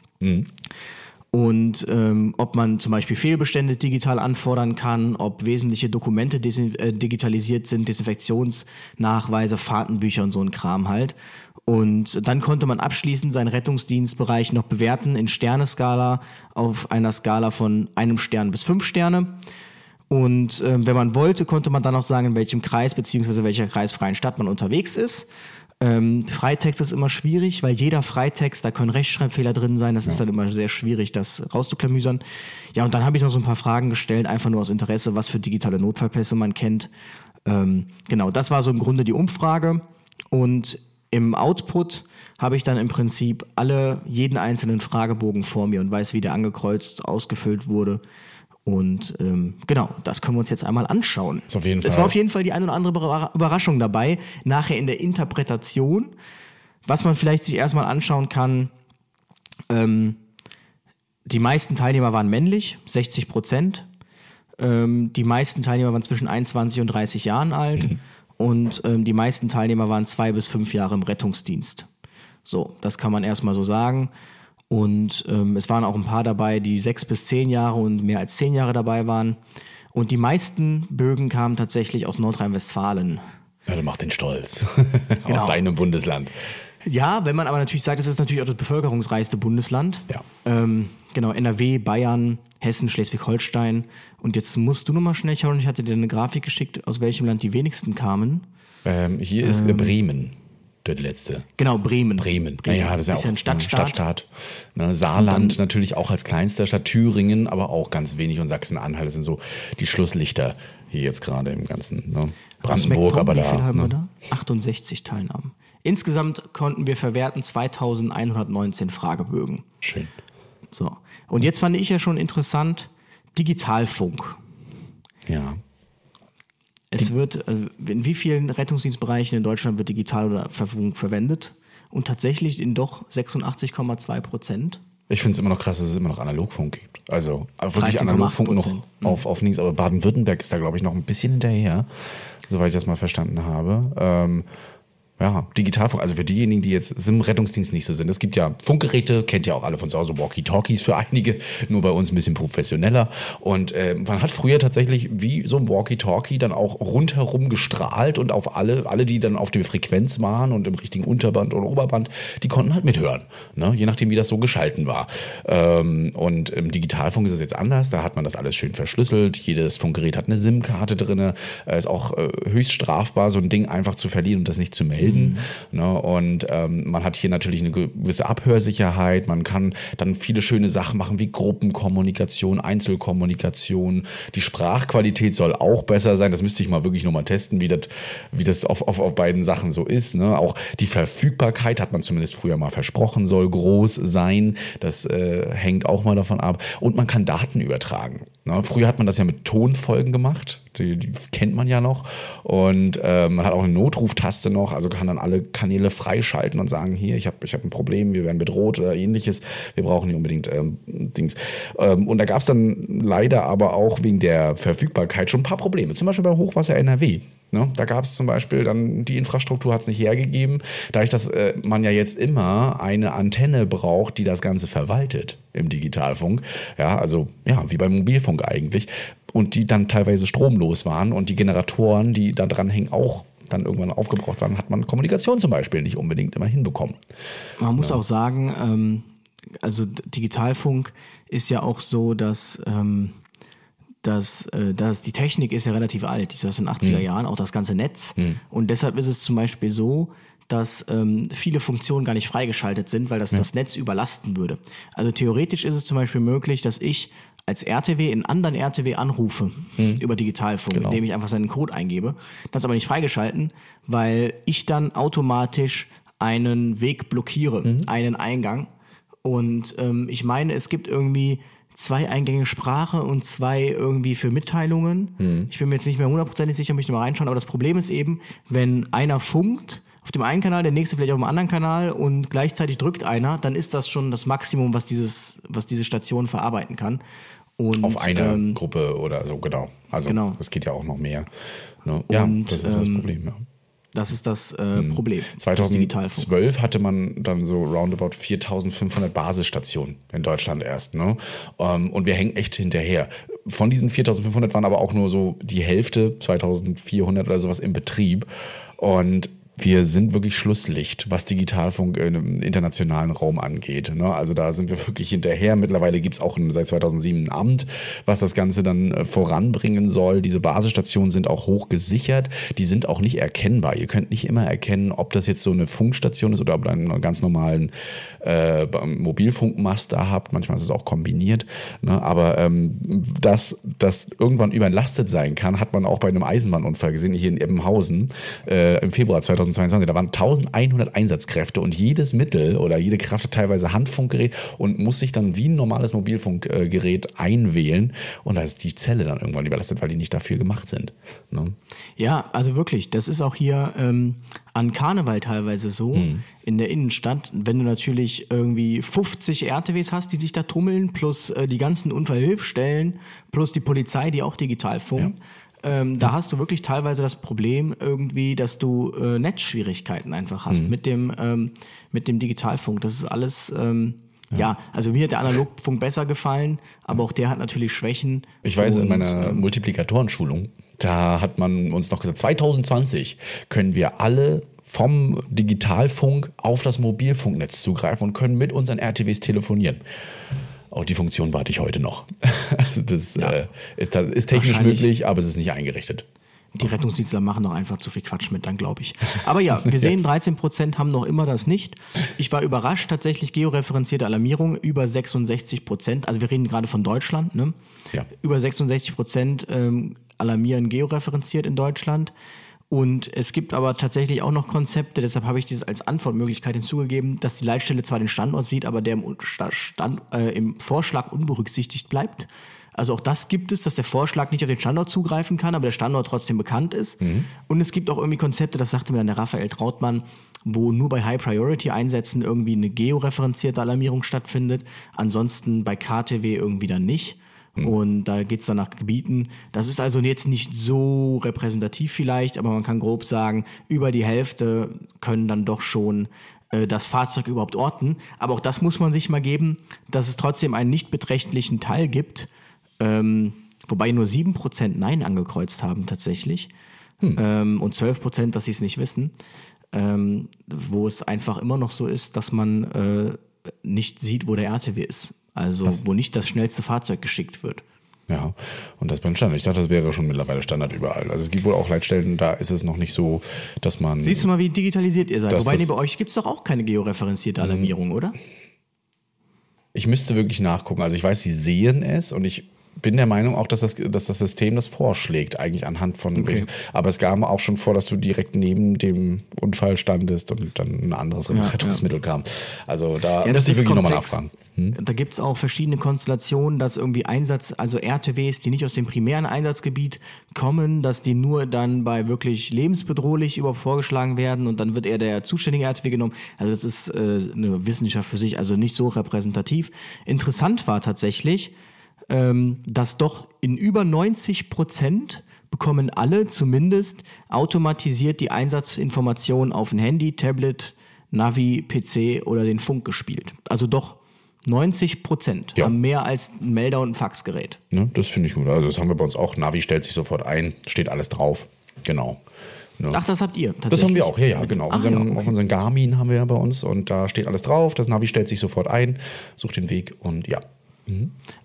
Speaker 2: Und ähm, ob man zum Beispiel Fehlbestände digital anfordern kann, ob wesentliche Dokumente äh, digitalisiert sind, Desinfektionsnachweise, Fahrtenbücher und so ein Kram halt. Und dann konnte man abschließend seinen Rettungsdienstbereich noch bewerten in Sterneskala auf einer Skala von einem Stern bis fünf Sterne. Und ähm, wenn man wollte, konnte man dann auch sagen, in welchem Kreis beziehungsweise welcher kreisfreien Stadt man unterwegs ist. Ähm, Freitext ist immer schwierig, weil jeder Freitext, da können Rechtschreibfehler drin sein. Das ist dann immer sehr schwierig, das rauszuklamüsern. Ja, und dann habe ich noch so ein paar Fragen gestellt, einfach nur aus Interesse, was für digitale Notfallpässe man kennt. Ähm, genau, das war so im Grunde die Umfrage. Und im Output habe ich dann im Prinzip alle, jeden einzelnen Fragebogen vor mir und weiß, wie der angekreuzt, ausgefüllt wurde. Und ähm, genau, das können wir uns jetzt einmal anschauen.
Speaker 1: Ist auf jeden
Speaker 2: es
Speaker 1: Fall-
Speaker 2: war auf jeden Fall die ein oder andere Überra- Überraschung dabei. Nachher in der Interpretation, was man vielleicht sich erstmal anschauen kann. Ähm, die meisten Teilnehmer waren männlich, 60 Prozent. Ähm, die meisten Teilnehmer waren zwischen 21 und 30 Jahren alt. Und ähm, die meisten Teilnehmer waren zwei bis fünf Jahre im Rettungsdienst. So, das kann man erstmal so sagen. Und ähm, es waren auch ein paar dabei, die sechs bis zehn Jahre und mehr als zehn Jahre dabei waren. Und die meisten Bögen kamen tatsächlich aus Nordrhein-Westfalen.
Speaker 1: Ja, das macht den Stolz. <laughs>
Speaker 2: Genau.
Speaker 1: Aus deinem Bundesland.
Speaker 2: Ja, wenn man aber natürlich sagt, es ist natürlich auch das bevölkerungsreichste Bundesland.
Speaker 1: Ja.
Speaker 2: Ähm, genau, NRW, Bayern, Hessen, Schleswig-Holstein. Und jetzt musst du nochmal schnell schauen, ich hatte dir eine Grafik geschickt, aus welchem Land die wenigsten kamen.
Speaker 1: Ähm, hier ist äh, Bremen, das letzte.
Speaker 2: Genau, Bremen.
Speaker 1: Bremen. Ja, das ist ja auch
Speaker 2: ein Stadtstaat.
Speaker 1: Stadtstaat. Ne, Saarland natürlich auch als kleinster Stadt, Thüringen, aber auch ganz wenig und Sachsen-Anhalt das sind so die Schlusslichter hier jetzt gerade im ganzen. Ne? Brandenburg, aber
Speaker 2: wie
Speaker 1: da.
Speaker 2: viel haben wir
Speaker 1: ne?
Speaker 2: da? 68 Teilnahmen. Insgesamt konnten wir verwerten 2119 Fragebögen.
Speaker 1: Schön.
Speaker 2: So. Und jetzt fand ich ja schon interessant, Digitalfunk.
Speaker 1: Ja.
Speaker 2: Es wird, also in wie vielen Rettungsdienstbereichen in Deutschland wird digital oder Verfunk verwendet? Und tatsächlich in doch 86,2 Prozent.
Speaker 1: Ich finde es immer noch krass, dass es immer noch Analogfunk gibt. Also wirklich
Speaker 2: 13,8%.
Speaker 1: Analogfunk noch auf, auf links, aber Baden-Württemberg ist da, glaube ich, noch ein bisschen hinterher, soweit ich das mal verstanden habe. Ähm, Ja, Digitalfunk, also für diejenigen, die jetzt im Rettungsdienst nicht so sind. Es gibt ja Funkgeräte, kennt ja auch alle von zu Hause, Walkie-Talkies für einige, nur bei uns ein bisschen professioneller. Und äh, man hat früher tatsächlich wie so ein Walkie-Talkie dann auch rundherum gestrahlt und auf alle, alle, die dann auf der Frequenz waren und im richtigen Unterband oder Oberband, die konnten halt mithören, ne? je nachdem, wie das so geschalten war. Ähm, und im Digitalfunk ist es jetzt anders, da hat man das alles schön verschlüsselt. Jedes Funkgerät hat eine SIM-Karte drin. Äh, ist auch äh, höchst strafbar, so ein Ding einfach zu verlieren und das nicht zu melden. Mhm. Ne? Und ähm, man hat hier natürlich eine gewisse Abhörsicherheit. Man kann dann viele schöne Sachen machen wie Gruppenkommunikation, Einzelkommunikation. Die Sprachqualität soll auch besser sein. Das müsste ich mal wirklich nochmal testen, wie das, wie das auf, auf, auf beiden Sachen so ist. Ne? Auch die Verfügbarkeit hat man zumindest früher mal versprochen, soll groß sein. Das äh, hängt auch mal davon ab. Und man kann Daten übertragen. Ne? Früher hat man das ja mit Tonfolgen gemacht. Die, die kennt man ja noch. Und äh, man hat auch eine Notruftaste noch, also kann dann alle Kanäle freischalten und sagen, hier, ich habe ich hab ein Problem, wir werden bedroht oder ähnliches. Wir brauchen nicht unbedingt ähm, Dings. Ähm, und da gab es dann leider aber auch wegen der Verfügbarkeit schon ein paar Probleme. Zum Beispiel bei Hochwasser NRW. Ne? Da gab es zum Beispiel dann, die Infrastruktur hat es nicht hergegeben, dadurch, dass äh, man ja jetzt immer eine Antenne braucht, die das Ganze verwaltet im Digitalfunk. Ja, also ja, wie beim Mobilfunk eigentlich. Und die dann teilweise stromlos waren und die Generatoren, die da dran hängen, auch dann irgendwann aufgebraucht waren, hat man Kommunikation zum Beispiel nicht unbedingt immer hinbekommen.
Speaker 2: Man muss ja. auch sagen, ähm, also Digitalfunk ist ja auch so, dass ähm, dass, äh, dass die Technik ist ja relativ alt, die ist aus den 80er mhm. Jahren, auch das ganze Netz. Mhm. Und deshalb ist es zum Beispiel so, dass ähm, viele Funktionen gar nicht freigeschaltet sind, weil das ja. das Netz überlasten würde. Also theoretisch ist es zum Beispiel möglich, dass ich als RTW in anderen RTW anrufe mhm. über Digitalfunk, genau. indem ich einfach seinen Code eingebe. Das aber nicht freigeschalten, weil ich dann automatisch einen Weg blockiere, mhm. einen Eingang. Und ähm, ich meine, es gibt irgendwie zwei Eingänge Sprache und zwei irgendwie für Mitteilungen. Mhm. Ich bin mir jetzt nicht mehr hundertprozentig sicher, muss ich mal reinschauen, aber das Problem ist eben, wenn einer funkt, auf dem einen Kanal, der nächste vielleicht auf dem anderen Kanal und gleichzeitig drückt einer, dann ist das schon das Maximum, was dieses, was diese Station verarbeiten kann. Und,
Speaker 1: auf eine ähm, Gruppe oder so, genau. Also genau. das geht ja auch noch mehr. Ne? Ja, und, das ist das ähm, Problem, ja.
Speaker 2: Das ist das äh, hm. Problem.
Speaker 1: 2012 hatte man dann so roundabout 4500 Basisstationen in Deutschland erst. Ne? Um, ähm, und wir hängen echt hinterher. Von diesen 4500 waren aber auch nur so die Hälfte, 2400 oder sowas im Betrieb. Und wir sind wirklich Schlusslicht, was Digitalfunk im internationalen Raum angeht. Ne? Also da sind wir wirklich hinterher. Mittlerweile gibt es auch seit 2007 ein Amt, was das Ganze dann äh, voranbringen soll. Diese Basisstationen sind auch hoch gesichert. Die sind auch nicht erkennbar. Ihr könnt nicht immer erkennen, ob das jetzt so eine Funkstation ist oder ob ihr einen ganz normalen äh, Mobilfunkmast habt. Manchmal ist es auch kombiniert. Ne? Aber ähm, dass das irgendwann überlastet sein kann, hat man auch bei einem Eisenbahnunfall gesehen, hier in Ebbenhausen äh, im Februar 2000 2022. Da waren 1100 Einsatzkräfte und jedes Mittel oder jede Kraft hat teilweise Handfunkgerät und muss sich dann wie ein normales Mobilfunkgerät einwählen. Und da ist die Zelle dann irgendwann überlastet, weil die nicht dafür gemacht sind. Ne?
Speaker 2: Ja, also wirklich, das ist auch hier ähm, an Karneval teilweise so hm. in der Innenstadt. Wenn du natürlich irgendwie 50 RTWs hast, die sich da tummeln, plus äh, die ganzen Unfallhilfstellen, plus die Polizei, die auch digital funkt. Ja ähm, da hast du wirklich teilweise das Problem irgendwie, dass du äh, Netzschwierigkeiten einfach hast mhm. mit dem ähm, mit dem Digitalfunk. Das ist alles ähm, ja. ja. also mir hat der Analogfunk besser gefallen, aber auch der hat natürlich Schwächen.
Speaker 1: Ich weiß, in meiner ähm, Multiplikatorenschulung, da hat man uns noch gesagt, 2020 können wir alle vom Digitalfunk auf das Mobilfunknetz zugreifen und können mit unseren RTWs telefonieren. Auch die Funktion warte ich heute noch. <laughs> Also das ja. äh, ist, ist technisch möglich, aber es ist nicht eingerichtet.
Speaker 2: Die Rettungsdienstler machen doch einfach zu viel Quatsch mit, dann glaube ich. Aber ja, <laughs> wir sehen, 13 Prozent haben noch immer das nicht. Ich war überrascht, tatsächlich georeferenzierte Alarmierung über 66 Prozent. Also wir reden gerade von Deutschland. Ne? Ja. Über 66 Prozent ähm, alarmieren georeferenziert in Deutschland. Und es gibt aber tatsächlich auch noch Konzepte, deshalb habe ich dieses als Antwortmöglichkeit hinzugegeben, dass die Leitstelle zwar den Standort sieht, aber der im, Stand, äh, im Vorschlag unberücksichtigt bleibt. Also auch das gibt es, dass der Vorschlag nicht auf den Standort zugreifen kann, aber der Standort trotzdem bekannt ist. Mhm. Und es gibt auch irgendwie Konzepte, das sagte mir dann der Raphael Trautmann, wo nur bei High-Priority-Einsätzen irgendwie eine georeferenzierte Alarmierung stattfindet, ansonsten bei KTW irgendwie dann nicht. Und da geht's dann nach Gebieten. Das ist also jetzt nicht so repräsentativ vielleicht, aber man kann grob sagen, über die Hälfte können dann doch schon äh, das Fahrzeug überhaupt orten. Aber auch das muss man sich mal geben, dass es trotzdem einen nicht beträchtlichen Teil gibt, ähm, wobei nur 7% Nein angekreuzt haben tatsächlich ähm, und 12%, dass sie es nicht wissen, ähm, wo es einfach immer noch so ist, dass man äh, nicht sieht, wo der RTW ist. Also wo nicht das schnellste Fahrzeug geschickt wird.
Speaker 1: Ja, und das beim Standard. Ich dachte, das wäre schon mittlerweile Standard überall. Also es gibt wohl auch Leitstellen, da ist es noch nicht so, dass man.
Speaker 2: Siehst du mal, wie digitalisiert ihr seid?
Speaker 1: Das-
Speaker 2: Wobei,
Speaker 1: das-
Speaker 2: nee, bei euch gibt es doch auch keine georeferenzierte Alarmierung, oder?
Speaker 1: Ich müsste wirklich nachgucken. Also ich weiß, sie sehen es und ich bin der Meinung auch, dass das, dass das System das vorschlägt, eigentlich anhand von.
Speaker 2: Okay.
Speaker 1: Aber es kam auch schon vor, dass du direkt neben dem Unfall standest und dann ein anderes Rettungsmittel kam. Also da
Speaker 2: Ja,
Speaker 1: müsste ich wirklich nochmal nachfragen. Hm?
Speaker 2: Da gibt es auch verschiedene Konstellationen, dass irgendwie Einsatz, also RTWs, die nicht aus dem primären Einsatzgebiet kommen, dass die nur dann bei wirklich lebensbedrohlich überhaupt vorgeschlagen werden und dann wird eher der zuständige RTW genommen. Also das ist äh, eine Wissenschaft für sich, also nicht so repräsentativ. Interessant war tatsächlich, dass doch in über 90 Prozent bekommen alle zumindest automatisiert die Einsatzinformationen auf ein Handy, Tablet, Navi, PC oder den Funk gespielt. Also doch 90 Prozent
Speaker 1: Ja.
Speaker 2: haben mehr als ein Melder und ein Faxgerät.
Speaker 1: Ne? Das finde ich gut. Also das haben wir bei uns auch. Navi stellt sich sofort ein, steht alles drauf. Genau. Ne?
Speaker 2: Ach, das habt ihr?
Speaker 1: Das haben wir auch, ja, ja, genau.
Speaker 2: Ah,
Speaker 1: Unseren,
Speaker 2: ja, okay.
Speaker 1: Auf unseren Garmin haben wir ja bei uns und da steht alles drauf. Das Navi stellt sich sofort ein, sucht den Weg und ja.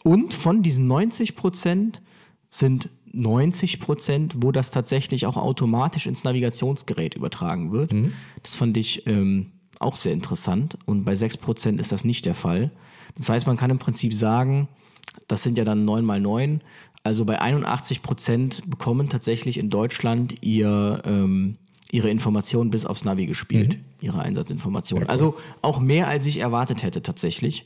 Speaker 2: Und von diesen 90 Prozent sind 90 Prozent, wo das tatsächlich auch automatisch ins Navigationsgerät übertragen wird. Das fand ich ähm, auch sehr interessant. Und bei 6 Prozent ist das nicht der Fall. Das heißt, man kann im Prinzip sagen, das sind ja dann 9 mal 9. Also bei 81 Prozent bekommen tatsächlich in Deutschland ihr, ähm, ihre Informationen bis aufs Navi gespielt, ihre Einsatzinformationen. Also auch mehr, als ich erwartet hätte tatsächlich.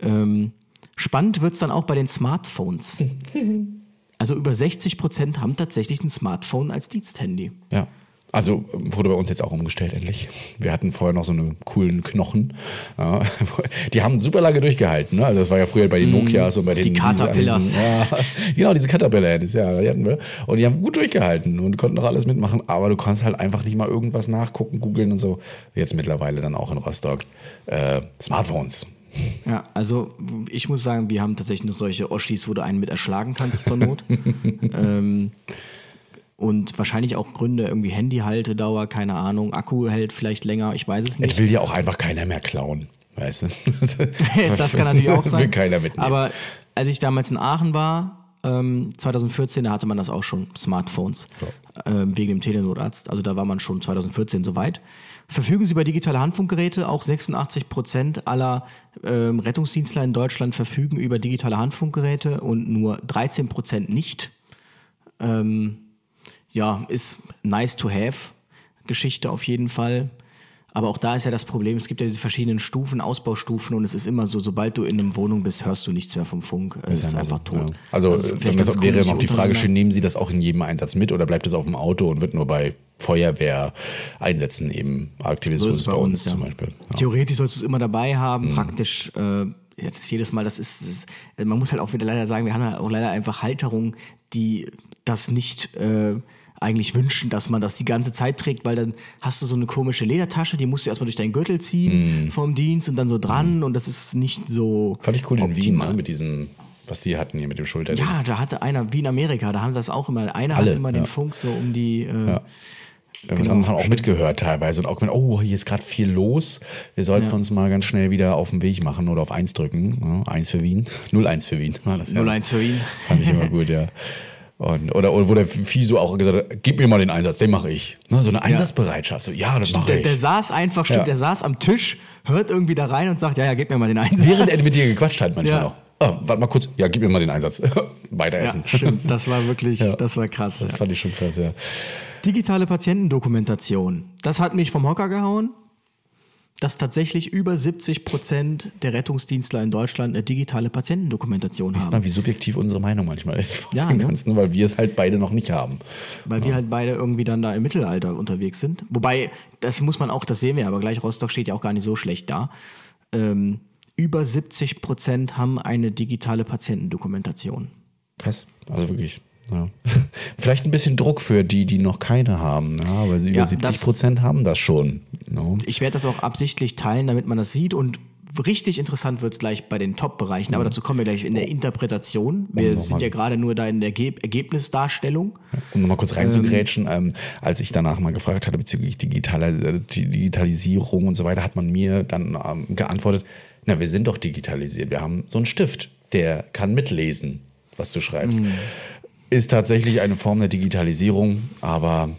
Speaker 2: Ähm, spannend wird es dann auch bei den Smartphones. <laughs> Also über 60 Prozent haben tatsächlich ein Smartphone als Diensthandy.
Speaker 1: Ja. Also wurde bei uns jetzt auch umgestellt, endlich. Wir hatten vorher noch so eine coolen Knochen. Ja, <laughs> die haben super lange durchgehalten. Ne? Also das war ja früher bei den Nokias und bei den
Speaker 2: Mm, die Caterpillars.
Speaker 1: Ja, <laughs> genau, diese Caterpillar-Handys, ja, die hatten wir. Und die haben gut durchgehalten und konnten auch alles mitmachen. Aber du konntest halt einfach nicht mal irgendwas nachgucken, googeln und so. Jetzt mittlerweile dann auch in Rostock. Äh, Smartphones.
Speaker 2: Ja, also ich muss sagen, wir haben tatsächlich nur solche Oschis, wo du einen mit erschlagen kannst zur Not. <laughs> ähm, und wahrscheinlich auch Gründe, irgendwie Handyhaltedauer, keine Ahnung, Akku hält vielleicht länger, ich weiß es
Speaker 1: Es
Speaker 2: nicht.
Speaker 1: will ja auch einfach keiner mehr klauen. Weißt du? <laughs>
Speaker 2: das kann natürlich auch <laughs> sein.
Speaker 1: Will keiner mitnehmen.
Speaker 2: Aber als ich damals in Aachen war, ähm, 2014, da hatte man das auch schon, Smartphones, ähm, wegen dem Telenotarzt. Also da war man schon 2014 soweit. Verfügen Sie über digitale Handfunkgeräte. Auch 86 Prozent aller ähm, Rettungsdienstler in Deutschland verfügen über digitale Handfunkgeräte und nur 13 Prozent nicht. Ähm, ja, ist nice to have Geschichte auf jeden Fall. Aber auch da ist ja das Problem, es gibt ja diese verschiedenen Stufen, Ausbaustufen und es ist immer so, sobald du in einer Wohnung bist, hörst du nichts mehr vom Funk. Es ist,
Speaker 1: ja
Speaker 2: einfach
Speaker 1: so,
Speaker 2: tot.
Speaker 1: ja. Also,
Speaker 2: Das ist
Speaker 1: ist, wäre noch die Frage, stehen, nehmen Sie das auch in jedem Einsatz mit oder bleibt es auf dem Auto und wird nur bei Feuerwehreinsätzen eben aktiviert?
Speaker 2: So ist es bei uns, ja.
Speaker 1: zum Beispiel. Ja.
Speaker 2: Theoretisch sollst du es immer dabei haben,
Speaker 1: Mhm.
Speaker 2: praktisch äh, jetzt jedes Mal, das ist, das ist, man muss halt auch wieder leider sagen, wir haben halt auch leider einfach Halterungen, die das nicht äh, eigentlich wünschen, dass man das die ganze Zeit trägt, weil dann hast du so eine komische Ledertasche, die musst du erstmal durch deinen Gürtel ziehen vom Dienst und dann so dran und das ist nicht so.
Speaker 1: Fand ich cool in Wien,
Speaker 2: optimal.
Speaker 1: ne? mit diesem, was die hatten hier mit dem Schulter.
Speaker 2: Ja, da hatte einer, wie in Amerika, da haben das auch immer, einer
Speaker 1: Alle,
Speaker 2: hat immer
Speaker 1: ja.
Speaker 2: den Funk so um die, äh,
Speaker 1: Ja.
Speaker 2: Genau,
Speaker 1: haben auch mitgehört teilweise und auch gemeint, oh, hier ist gerade viel los. Wir sollten
Speaker 2: Ja.
Speaker 1: uns mal ganz schnell wieder auf den Weg machen oder auf 1 drücken. Ja, 1 für Wien. 0-1 für Wien. <laughs> Ja, das ja-
Speaker 2: 01 für ihn.
Speaker 1: Fand ich immer gut, ja. <laughs> Und, oder, oder wo der Vieh so auch gesagt hat, gib mir mal den Einsatz, den mache ich. Ne, so eine Einsatzbereitschaft. So, ja, das mache
Speaker 2: Der,
Speaker 1: ich.
Speaker 2: der saß einfach, stimmt,
Speaker 1: Ja.
Speaker 2: der saß am Tisch, hört irgendwie da rein und sagt, ja, ja, gib mir mal den Einsatz.
Speaker 1: Während er mit dir gequatscht hat manchmal
Speaker 2: Ja.
Speaker 1: auch. Ah, warte mal kurz, ja, gib mir mal den Einsatz. <laughs> Weiter
Speaker 2: ja,
Speaker 1: essen.
Speaker 2: stimmt, das war wirklich,
Speaker 1: Ja.
Speaker 2: das war krass.
Speaker 1: Das
Speaker 2: ja.
Speaker 1: fand ich schon krass, ja.
Speaker 2: Digitale Patientendokumentation. Das hat mich vom Hocker gehauen, dass tatsächlich über 70 Prozent der Rettungsdienstler in Deutschland eine digitale Patientendokumentation
Speaker 1: Siehst
Speaker 2: haben.
Speaker 1: mal, wie subjektiv unsere Meinung manchmal ist.
Speaker 2: Ja, ne?
Speaker 1: Ganzen, weil wir es halt beide noch nicht haben.
Speaker 2: Weil wir halt beide irgendwie dann da im Mittelalter unterwegs sind. Wobei, das muss man auch, das sehen wir aber gleich, Rostock steht ja auch gar nicht so schlecht da. Ähm, über 70 Prozent haben eine digitale Patientendokumentation.
Speaker 1: Krass, also wirklich. Ja. <laughs> Vielleicht ein bisschen Druck für die, die noch keine haben, ja, aber sie über
Speaker 2: Ja,
Speaker 1: 70
Speaker 2: das-
Speaker 1: Prozent haben das schon. Ja.
Speaker 2: Ich werde das auch absichtlich teilen, damit man das sieht und richtig interessant wird es gleich bei den Top-Bereichen, aber dazu kommen wir gleich in der Interpretation. Wir
Speaker 1: noch
Speaker 2: sind ja gerade nur da in der Ergeb Ergebnisdarstellung.
Speaker 1: Um nochmal kurz reinzugrätschen, ähm, als ich danach mal gefragt hatte bezüglich digitaler, äh, Digitalisierung und so weiter, hat man mir dann ähm, geantwortet, na, wir sind doch digitalisiert. Wir haben so einen Stift, der kann mitlesen, was du schreibst.
Speaker 2: Mhm.
Speaker 1: Ist tatsächlich eine Form der Digitalisierung, aber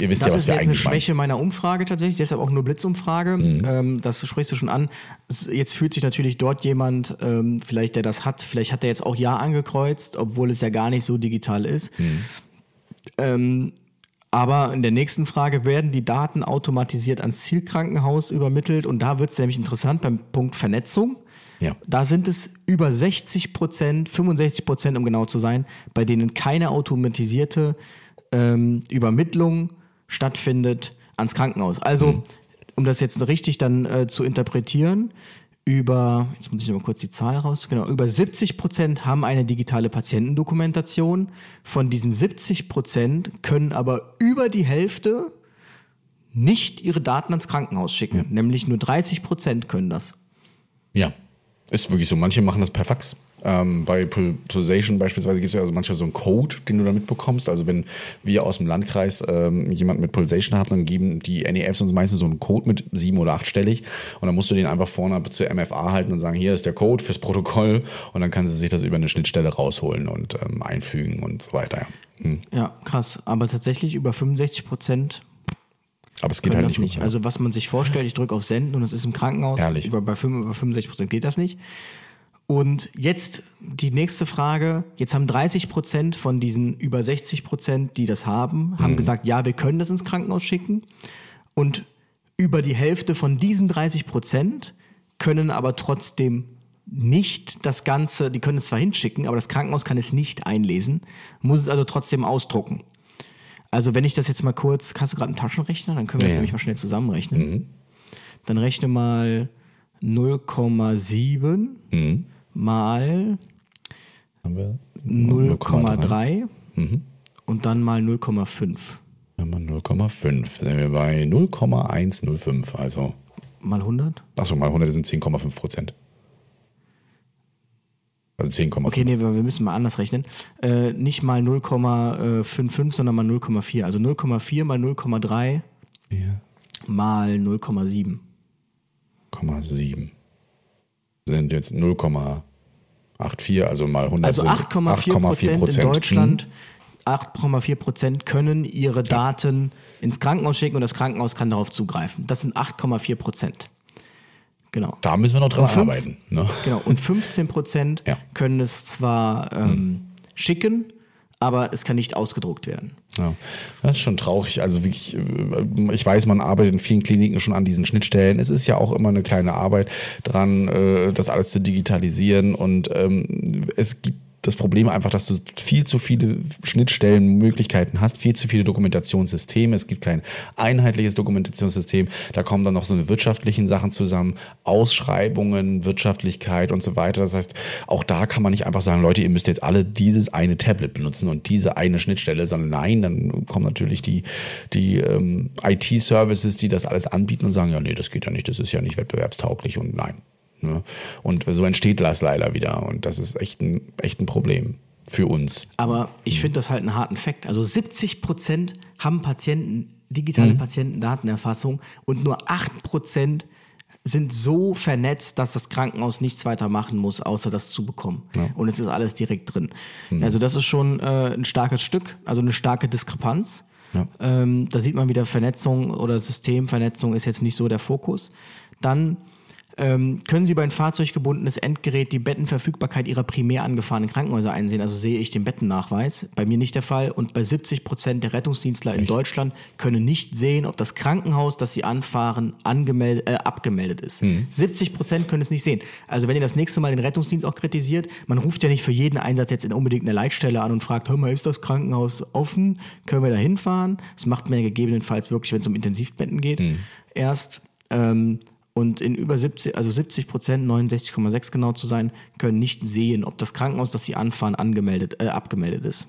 Speaker 1: ihr wisst
Speaker 2: Das
Speaker 1: ja, was
Speaker 2: ist
Speaker 1: wir
Speaker 2: jetzt eine
Speaker 1: eigentlich meinen.
Speaker 2: Schwäche meiner Umfrage tatsächlich, deshalb auch nur Blitzumfrage.
Speaker 1: Mhm.
Speaker 2: Ähm, das sprichst du schon an. Jetzt fühlt sich natürlich dort jemand, ähm, vielleicht der das hat, vielleicht hat er jetzt auch Ja angekreuzt, obwohl es ja gar nicht so digital ist.
Speaker 1: Mhm.
Speaker 2: Ähm, aber in der nächsten Frage werden die Daten automatisiert ans Zielkrankenhaus übermittelt und da wird es nämlich interessant beim Punkt Vernetzung.
Speaker 1: Ja.
Speaker 2: Da sind es über 60 Prozent, 65 Prozent, um genau zu sein, bei denen keine automatisierte ähm, Übermittlung stattfindet ans Krankenhaus. Also, um das jetzt richtig dann äh, zu interpretieren, über, jetzt muss ich mal kurz die Zahl raus, genau, über 70 Prozent haben eine digitale Patientendokumentation. Von diesen 70 Prozent können aber über die Hälfte nicht ihre Daten ans Krankenhaus schicken. Nämlich nur 30 Prozent können das.
Speaker 1: Ja, ist wirklich so. Manche machen das per Fax. Ähm, bei Pulsation beispielsweise gibt es ja also manchmal so einen Code, den du da mitbekommst. Also wenn wir aus dem Landkreis ähm, jemanden mit Pulsation hatten, dann geben die NEFs uns meistens so einen Code mit sieben- oder achtstellig und dann musst du den einfach vorne zur MFA halten und sagen, hier ist der Code fürs Protokoll und dann kann sie sich das über eine Schnittstelle rausholen und ähm, einfügen und so weiter. Ja. Hm.
Speaker 2: Ja, krass. Aber tatsächlich über 65 Prozent
Speaker 1: Aber es geht halt nicht.
Speaker 2: nicht. Also was man sich vorstellt, ich drücke auf Senden und es ist im Krankenhaus.
Speaker 1: Herrlich.
Speaker 2: Über, bei 5, über 65 Prozent geht das nicht. Und jetzt die nächste Frage. Jetzt haben 30 Prozent von diesen über 60 Prozent, die das haben, haben gesagt, ja, wir können das ins Krankenhaus schicken. Und über die Hälfte von diesen 30 Prozent können aber trotzdem nicht das Ganze, die können es zwar hinschicken, aber das Krankenhaus kann es nicht einlesen, muss es also trotzdem ausdrucken. Also wenn ich das jetzt mal kurz, hast du gerade einen Taschenrechner, dann können wir das
Speaker 1: Ja.
Speaker 2: nämlich mal schnell zusammenrechnen. Dann rechne mal 0,7 mal
Speaker 1: Haben wir
Speaker 2: 0,3 und dann mal 0,5.
Speaker 1: Haben wir 0,5. Sind wir bei 0,105. Also,
Speaker 2: Mal 100?
Speaker 1: achso, mal 100 sind 10,5 Prozent. Also 10,5.
Speaker 2: Okay, nee, wir müssen mal anders rechnen. Äh, nicht mal 0,55, sondern mal 0,4. Also 0,4 mal 0,3 mal 0,7.
Speaker 1: 0,7. Sind jetzt 0,84, also mal 100
Speaker 2: Also
Speaker 1: sind
Speaker 2: 8,4 Prozent in
Speaker 1: Hm.
Speaker 2: Deutschland. 8,4 Prozent können ihre Daten ins Krankenhaus schicken und das Krankenhaus kann darauf zugreifen. Das sind 8,4 Prozent. Genau.
Speaker 1: Da müssen wir noch dran
Speaker 2: fünf-
Speaker 1: arbeiten. Ne?
Speaker 2: Genau. Und 15 Prozent
Speaker 1: Ja.
Speaker 2: können es zwar ähm, schicken, aber es kann nicht ausgedruckt werden.
Speaker 1: Ja, das ist schon traurig. Also wirklich, äh, ich weiß, man arbeitet in vielen Kliniken schon an diesen Schnittstellen. Es ist ja auch immer eine kleine Arbeit dran, äh, das alles zu digitalisieren. Und ähm, es gibt das Problem einfach, dass du viel zu viele Schnittstellen, Möglichkeiten hast, viel zu viele Dokumentationssysteme. Es gibt kein einheitliches Dokumentationssystem. Da kommen dann noch so eine wirtschaftlichen Sachen zusammen, Ausschreibungen, Wirtschaftlichkeit und so weiter. Das heißt, auch da kann man nicht einfach sagen, Leute, ihr müsst jetzt alle dieses eine Tablet benutzen und diese eine Schnittstelle, sondern nein, dann kommen natürlich die, die ähm, IT-Services, die das alles anbieten und sagen, ja, nee, das geht ja nicht, das ist ja nicht wettbewerbstauglich und nein. Ne? Und so entsteht das leider wieder und das ist echt ein, echt ein Problem für uns.
Speaker 2: Aber ich finde das halt einen harten Fakt. Also 70 Prozent haben Patienten, digitale Patientendatenerfassung und nur 8 Prozent sind so vernetzt, dass das Krankenhaus nichts weiter machen muss, außer das zu bekommen. Und es ist alles direkt drin. Also das ist schon äh, ein starkes Stück, also eine starke Diskrepanz.
Speaker 1: Ja.
Speaker 2: Ähm, da sieht man wieder Vernetzung oder Systemvernetzung ist jetzt nicht so der Fokus. Dann ähm, können Sie über ein fahrzeuggebundenes Endgerät die Bettenverfügbarkeit Ihrer primär angefahrenen Krankenhäuser einsehen? Also sehe ich den Bettennachweis. Bei mir nicht der Fall. Und bei 70 Prozent der Rettungsdienstler in Deutschland können nicht sehen, ob das Krankenhaus, das sie anfahren, angemeldet, äh, abgemeldet ist. 70 Prozent können es nicht sehen. Also wenn ihr das nächste Mal den Rettungsdienst auch kritisiert, man ruft ja nicht für jeden Einsatz jetzt in unbedingt eine Leitstelle an und fragt, hör mal, ist das Krankenhaus offen? Können wir da hinfahren? Das macht man ja gegebenenfalls wirklich, wenn es um Intensivbetten geht. Erst ähm, und in über 70, also 70 Prozent, 69,6 genau zu sein, können nicht sehen, ob das Krankenhaus, das sie anfahren, angemeldet, äh, abgemeldet ist.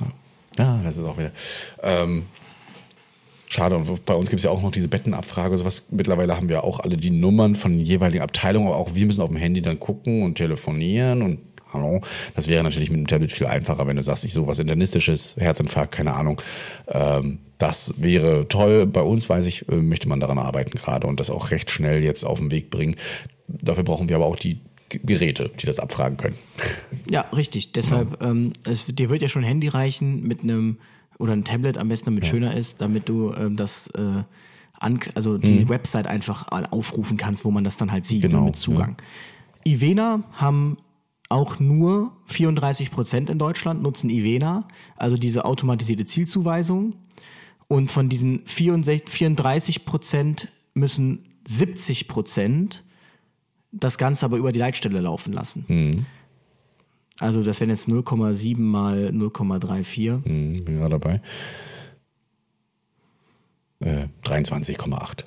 Speaker 1: Ja, das ist auch wieder. Ähm, schade. Und bei uns gibt es ja auch noch diese Bettenabfrage. Sowas. Mittlerweile haben wir auch alle die Nummern von jeweiligen Abteilungen, aber auch wir müssen auf dem Handy dann gucken und telefonieren und Hallo. Das wäre natürlich mit dem Tablet viel einfacher, wenn du sagst, ich suche was Internistisches, Herzinfarkt, keine Ahnung. Ähm, das wäre toll. Bei uns, weiß ich, äh, möchte man daran arbeiten gerade und das auch recht schnell jetzt auf den Weg bringen. Dafür brauchen wir aber auch die Geräte, die das abfragen können. <laughs>
Speaker 2: Ja, richtig. Deshalb, ähm, es, dir wird ja schon ein Handy reichen mit einem, oder ein Tablet am besten, damit schöner ist, damit du ähm, das, äh, an, also die Website einfach aufrufen kannst, wo man das dann halt sieht
Speaker 1: Genau,
Speaker 2: ne, mit Zugang. Ivena haben auch nur 34 Prozent in Deutschland nutzen Ivena, also diese automatisierte Zielzuweisung. Und von diesen 64, 34 Prozent müssen 70 Prozent das Ganze aber über die Leitstelle laufen lassen. Also das wären jetzt 0,7 mal 0,34.
Speaker 1: Hm, bin gerade dabei. Äh, 23,8.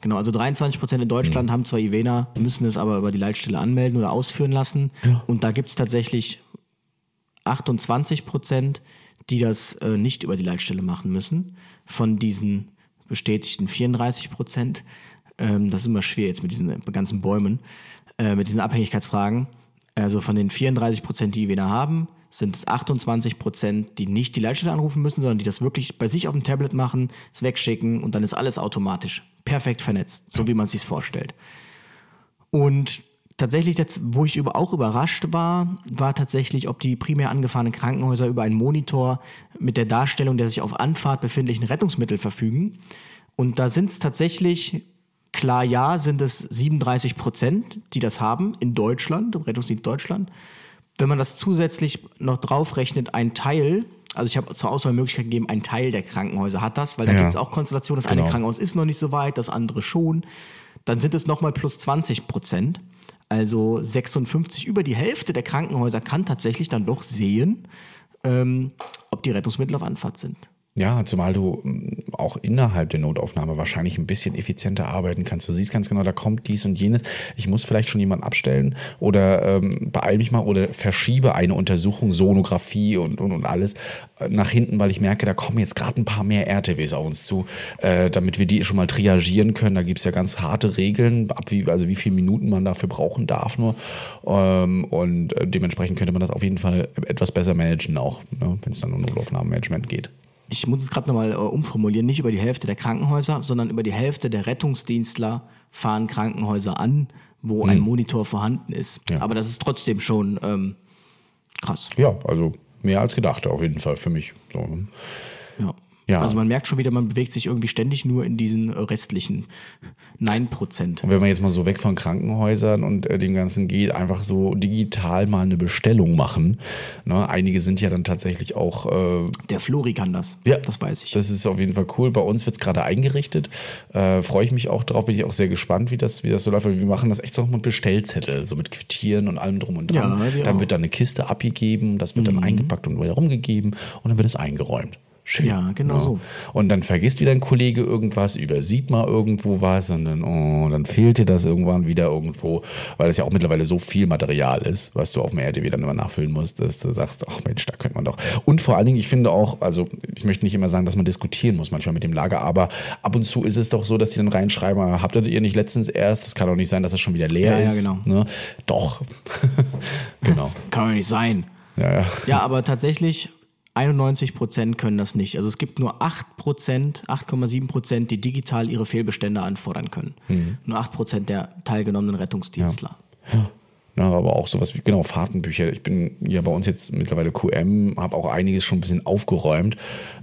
Speaker 2: Genau, also 23 Prozent in Deutschland haben zwar Ivena, müssen es aber über die Leitstelle anmelden oder ausführen lassen. Und da gibt es tatsächlich 28 Prozent, die das äh, nicht über die Leitstelle machen müssen. Von diesen bestätigten 34 Prozent, ähm, das ist immer schwer jetzt mit diesen ganzen Bäumen, äh, mit diesen Abhängigkeitsfragen. Also von den 34 Prozent, die Ivena haben, sind es 28 Prozent, die nicht die Leitstelle anrufen müssen, sondern die das wirklich bei sich auf dem Tablet machen, es wegschicken und dann ist alles automatisch perfekt vernetzt, so wie man es sich vorstellt. Und tatsächlich, jetzt, wo ich über, auch überrascht war, war tatsächlich, ob die primär angefahrenen Krankenhäuser über einen Monitor mit der Darstellung der sich auf Anfahrt befindlichen Rettungsmittel verfügen. Und da sind es tatsächlich, klar ja, sind es 37 Prozent, die das haben in Deutschland, im Rettungsdienst Deutschland. Wenn man das zusätzlich noch draufrechnet, ein Teil, also ich habe zur Auswahlmöglichkeit gegeben, ein Teil der Krankenhäuser hat das, weil da
Speaker 1: Ja.
Speaker 2: gibt es auch Konstellationen, das
Speaker 1: Genau.
Speaker 2: eine Krankenhaus ist noch nicht so weit, das andere schon. Dann sind es nochmal plus 20 Prozent. Also 56, über die Hälfte der Krankenhäuser kann tatsächlich dann doch sehen, ähm, ob die Rettungsmittel auf Anfahrt sind.
Speaker 1: Ja, zumal du mm, auch innerhalb der Notaufnahme wahrscheinlich ein bisschen effizienter arbeiten kannst. Du siehst ganz genau, da kommt dies und jenes. Ich muss vielleicht schon jemanden abstellen oder ähm, beeil mich mal oder verschiebe eine Untersuchung, Sonographie und, und, und alles äh, nach hinten, weil ich merke, da kommen jetzt gerade ein paar mehr RTWs auf uns zu, äh, damit wir die schon mal triagieren können. Da gibt's ja ganz harte Regeln, ab wie, also wie viele Minuten man dafür brauchen darf nur. Ähm, und äh, dementsprechend könnte man das auf jeden Fall etwas besser managen, auch ne, wenn es dann um Notaufnahmenmanagement geht.
Speaker 2: Ich muss es gerade nochmal äh, umformulieren, nicht über die Hälfte der Krankenhäuser, sondern über die Hälfte der Rettungsdienstler fahren Krankenhäuser an, wo ein Monitor vorhanden ist.
Speaker 1: Ja.
Speaker 2: Aber das ist trotzdem schon ähm, krass.
Speaker 1: Ja, also mehr als gedacht auf jeden Fall für mich. So. ne?
Speaker 2: Ja.
Speaker 1: Ja.
Speaker 2: Also man merkt schon wieder, man bewegt sich irgendwie ständig nur in diesen restlichen 9%.
Speaker 1: Und wenn man jetzt mal so weg von Krankenhäusern und äh, dem Ganzen geht, einfach so digital mal eine Bestellung machen. Ne? Einige sind ja dann tatsächlich auch äh,
Speaker 2: Der Flori kann das.
Speaker 1: Ja,
Speaker 2: Das weiß ich.
Speaker 1: Das ist auf jeden Fall cool. Bei uns wird es gerade eingerichtet. Äh, Freue ich mich auch drauf. Bin ich auch sehr gespannt, wie das, wie das so läuft. Weil Wir machen das echt so mit Bestellzettel, so mit Quittieren und allem drum und dran.
Speaker 2: Ja,
Speaker 1: dann
Speaker 2: auch. Mhm.
Speaker 1: wird da eine Kiste abgegeben, das wird dann eingepackt und wieder rumgegeben und dann wird es eingeräumt. Schön.
Speaker 2: Ja, genau so.
Speaker 1: Und dann vergisst wieder ein Kollege irgendwas, übersieht mal irgendwo was und dann, oh, dann fehlt dir das irgendwann wieder irgendwo, weil es ja auch mittlerweile so viel Material ist, was du auf dem RTW dann immer nachfüllen musst, dass du sagst, ach Mensch, da könnte man doch. Und vor allen Dingen, ich finde auch, also ich möchte nicht immer sagen, dass man diskutieren muss manchmal mit dem Lager, aber ab und zu ist es doch so, dass die dann reinschreiben, habt ihr nicht letztens erst, das kann doch nicht sein, dass es schon wieder leer
Speaker 2: Ja, ja,
Speaker 1: ist.
Speaker 2: genau.
Speaker 1: Ne? Doch. <laughs> genau. <laughs>
Speaker 2: Kann doch nicht sein.
Speaker 1: Ja, ja.
Speaker 2: Ja, aber tatsächlich 91 Prozent können das nicht. Also es gibt nur 8 Prozent, 8,7 Prozent, die digital ihre Fehlbestände anfordern können.
Speaker 1: Mhm.
Speaker 2: Nur 8 Prozent der teilgenommenen Rettungsdienstler.
Speaker 1: Ja, aber auch sowas wie, genau, Fahrtenbücher. Ich bin ja bei uns jetzt mittlerweile QM, habe auch einiges schon ein bisschen aufgeräumt,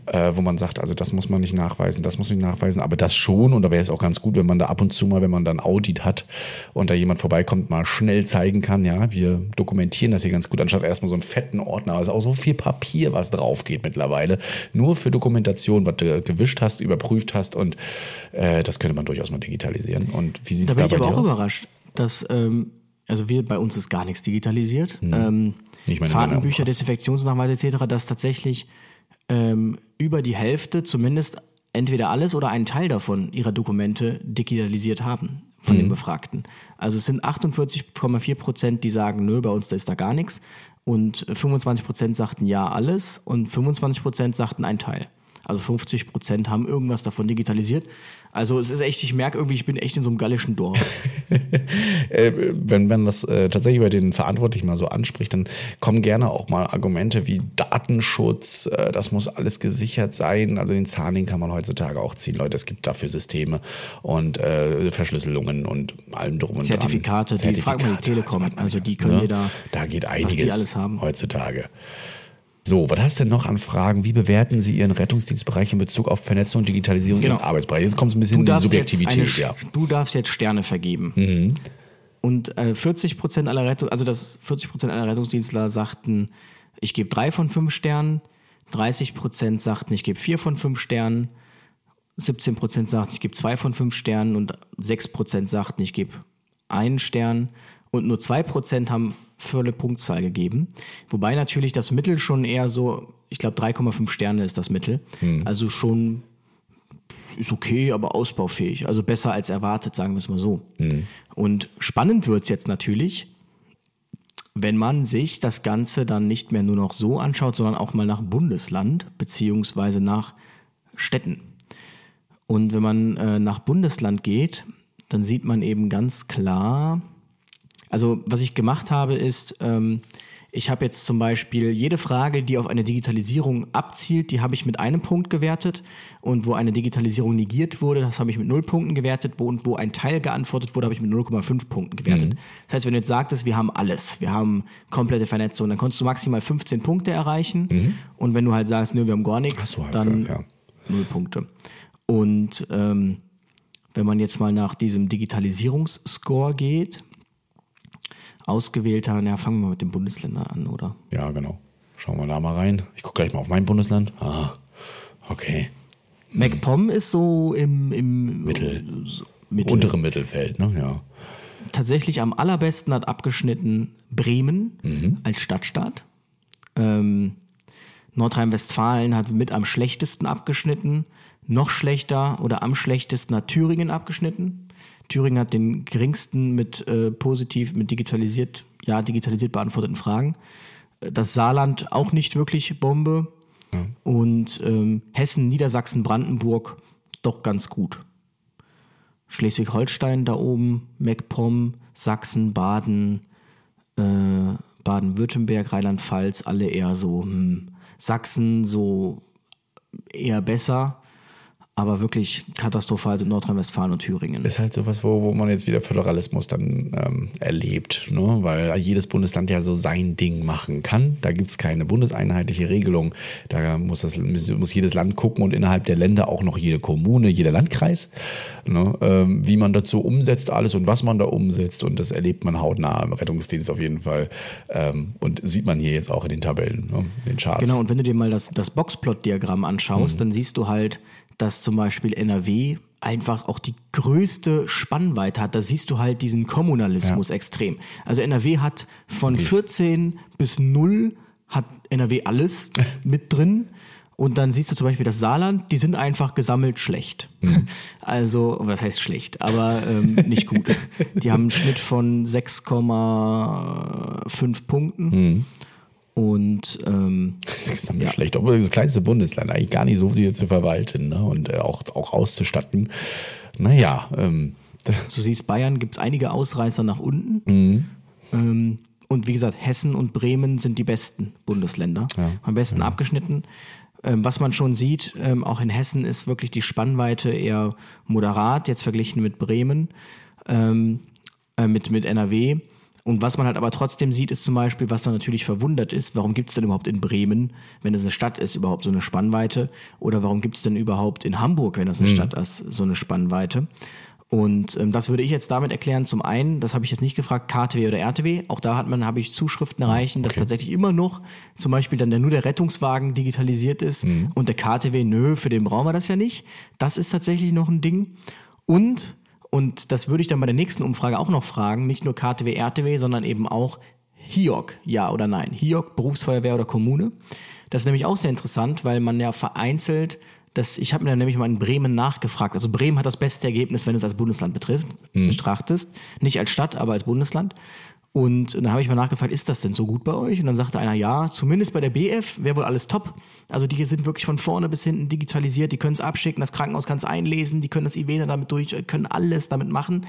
Speaker 1: äh, wo man sagt, also das muss man nicht nachweisen, das muss man nicht nachweisen, aber das schon. Und da wäre es auch ganz gut, wenn man da ab und zu mal, wenn man dann Audit hat und da jemand vorbeikommt, mal schnell zeigen kann, ja, wir dokumentieren das hier ganz gut, anstatt erstmal so einen fetten Ordner. Also auch so viel Papier, was drauf geht mittlerweile. Nur für Dokumentation, was du gewischt hast, überprüft hast und äh, das könnte man durchaus mal digitalisieren. Und wie sieht
Speaker 2: Da
Speaker 1: es
Speaker 2: bin
Speaker 1: da
Speaker 2: ich
Speaker 1: bei
Speaker 2: aber
Speaker 1: dir
Speaker 2: auch
Speaker 1: aus?
Speaker 2: überrascht, dass, ähm, also wir, bei uns ist gar nichts digitalisiert. Ähm,
Speaker 1: Mhm. Ich meine,
Speaker 2: Fahrtenbücher. Desinfektionsnachweise etc., dass tatsächlich ähm, über die Hälfte zumindest entweder alles oder einen Teil davon ihrer Dokumente digitalisiert haben. von den Befragten. Also es sind 48,4 Prozent, die sagen, nö, bei uns da ist da gar nichts. Und 25 Prozent sagten ja alles und 25 Prozent sagten ein Teil. Also 50 Prozent haben irgendwas davon digitalisiert. Also es ist echt, ich merke irgendwie, ich bin echt in so einem gallischen Dorf. <laughs>
Speaker 1: äh, wenn man das äh, tatsächlich bei den Verantwortlichen mal so anspricht, dann kommen gerne auch mal Argumente wie Datenschutz, äh, das muss alles gesichert sein. Also den Zahlen kann man heutzutage auch ziehen. Leute, es gibt dafür Systeme und äh, Verschlüsselungen und allem drum und
Speaker 2: Zertifikate,
Speaker 1: dran.
Speaker 2: die frag mal die Telekom, also die können
Speaker 1: ne?
Speaker 2: dir da,
Speaker 1: Da geht
Speaker 2: die
Speaker 1: einiges heutzutage. So, was hast du denn noch an Fragen? Wie bewerten Sie Ihren Rettungsdienstbereich in Bezug auf Vernetzung und Digitalisierung
Speaker 2: Genau.
Speaker 1: Ihres Arbeitsbereichs? Jetzt kommt es ein bisschen in die Subjektivität,
Speaker 2: eine,
Speaker 1: ja.
Speaker 2: du darfst jetzt Sterne vergeben.
Speaker 1: Mhm.
Speaker 2: Und äh, 40 Prozent aller Rettung, also das 40 Prozent aller Rettungsdienstler sagten, ich gebe drei von fünf Sternen. 30 Prozent sagten, ich gebe vier von fünf Sternen. 17 Prozent sagten, ich gebe zwei von fünf Sternen und 6 Prozent sagten, ich gebe einen Stern. Und nur 2 Prozent haben volle Punktzahl gegeben. Wobei natürlich das Mittel schon eher so, ich glaube 3,5 Sterne ist das Mittel. Also schon ist okay, aber ausbaufähig. Also besser als erwartet, sagen wir es mal so. Und spannend wird es jetzt natürlich, wenn man sich das Ganze dann nicht mehr nur noch so anschaut, sondern auch mal nach Bundesland beziehungsweise nach Städten. Und wenn man äh, nach Bundesland geht, dann sieht man eben ganz klar, also was ich gemacht habe, ist, ähm, ich habe jetzt zum Beispiel jede Frage, die auf eine Digitalisierung abzielt, die habe ich mit einem Punkt gewertet. Und wo eine Digitalisierung negiert wurde, das habe ich mit null Punkten gewertet. Wo, und wo ein Teil geantwortet wurde, habe ich mit 0,5 Punkten gewertet. Das heißt, wenn du jetzt sagtest, wir haben alles, wir haben komplette Vernetzung, dann konntest du maximal 15 Punkte erreichen. Und wenn du halt sagst, nö, wir haben gar nichts,
Speaker 1: so,
Speaker 2: dann
Speaker 1: gehört,
Speaker 2: null Punkte. Und ähm, wenn man jetzt mal nach diesem Digitalisierungsscore geht, ausgewählter, na, fangen wir mit den Bundesländern an, oder?
Speaker 1: Ja, genau. Schauen wir da mal rein. Ich gucke gleich mal auf mein Bundesland. Ah, okay.
Speaker 2: MacPom ist so im, im
Speaker 1: Mittel.
Speaker 2: so, Mittel.
Speaker 1: Untere Mittelfeld, ne? Ja.
Speaker 2: Tatsächlich am allerbesten hat abgeschnitten Bremen als Stadtstaat. Ähm, Nordrhein-Westfalen hat mit am schlechtesten abgeschnitten. Noch schlechter oder am schlechtesten hat Thüringen abgeschnitten. Thüringen hat den geringsten mit äh, positiv, mit digitalisiert, ja, digitalisiert beantworteten Fragen. Das Saarland auch nicht wirklich Bombe. Und ähm, Hessen, Niedersachsen, Brandenburg doch ganz gut. Schleswig-Holstein da oben, MacPom, Sachsen, Baden, äh, Baden-Württemberg, Rheinland-Pfalz, alle eher so, hm, Sachsen so eher besser, aber wirklich katastrophal sind Nordrhein-Westfalen und Thüringen.
Speaker 1: Ist halt sowas, wo, wo man jetzt wieder Föderalismus dann ähm, erlebt, ne? weil jedes Bundesland ja so sein Ding machen kann. Da gibt es keine bundeseinheitliche Regelung. Da muss, das, muss jedes Land gucken und innerhalb der Länder auch noch jede Kommune, jeder Landkreis, ne? ähm, wie man dazu umsetzt alles und was man da umsetzt. Und das erlebt man hautnah im Rettungsdienst auf jeden Fall. Ähm, und sieht man hier jetzt auch in den Tabellen, ne? in den Charts.
Speaker 2: Genau, und wenn du dir mal das, das Boxplot-Diagramm anschaust, dann siehst du halt, dass zum Beispiel NRW einfach auch die größte Spannweite hat. Da siehst du halt diesen Kommunalismus extrem. Also NRW hat von 14 bis 0 hat NRW alles <laughs> mit drin. Und dann siehst du zum Beispiel das Saarland, die sind einfach gesammelt schlecht. <laughs> Also, was heißt schlecht, aber ähm, nicht gut. <laughs> Die haben einen Schnitt von 6,5 Punkten. Und ähm, <laughs>
Speaker 1: Das ist dann schlecht, obwohl das kleinste Bundesland eigentlich gar nicht so viel zu verwalten ne? und äh, auch, auch auszustatten. Naja, ähm, <laughs>
Speaker 2: du siehst, Bayern gibt es einige Ausreißer nach unten. Ähm, und wie gesagt, Hessen und Bremen sind die besten Bundesländer. Am besten abgeschnitten. Ähm, was man schon sieht, ähm, auch in Hessen ist wirklich die Spannweite eher moderat, jetzt verglichen mit Bremen, ähm, äh, mit, mit NRW. Und was man halt aber trotzdem sieht, ist zum Beispiel, was dann natürlich verwundert ist, warum gibt es denn überhaupt in Bremen, wenn es eine Stadt ist, überhaupt so eine Spannweite? Oder warum gibt es denn überhaupt in Hamburg, wenn das eine Stadt ist, so eine Spannweite? Und ähm, das würde ich jetzt damit erklären. Zum einen, das habe ich jetzt nicht gefragt, KTW oder RTW. Auch da hat man, habe ich Zuschriften erreichen, dass tatsächlich immer noch zum Beispiel dann der, nur der Rettungswagen digitalisiert ist und der KTW, nö, für den brauchen wir das ja nicht. Das ist tatsächlich noch ein Ding. Und, und das würde ich dann bei der nächsten Umfrage auch noch fragen, nicht nur KTW, RTW, sondern eben auch HIOC, ja oder nein. HIOC, Berufsfeuerwehr oder Kommune. Das ist nämlich auch sehr interessant, weil man ja vereinzelt dass ich habe mir dann nämlich mal in Bremen nachgefragt. Also Bremen hat das beste Ergebnis, wenn du es als Bundesland betrifft, betrachtest. Nicht als Stadt, aber als Bundesland. Und dann habe ich mal nachgefragt, ist das denn so gut bei euch? Und dann sagte einer, ja, zumindest bei der BF wäre wohl alles top. Also die sind wirklich von vorne bis hinten digitalisiert, die können es abschicken, das Krankenhaus kann es einlesen, die können das IVENA damit durch, können alles damit machen.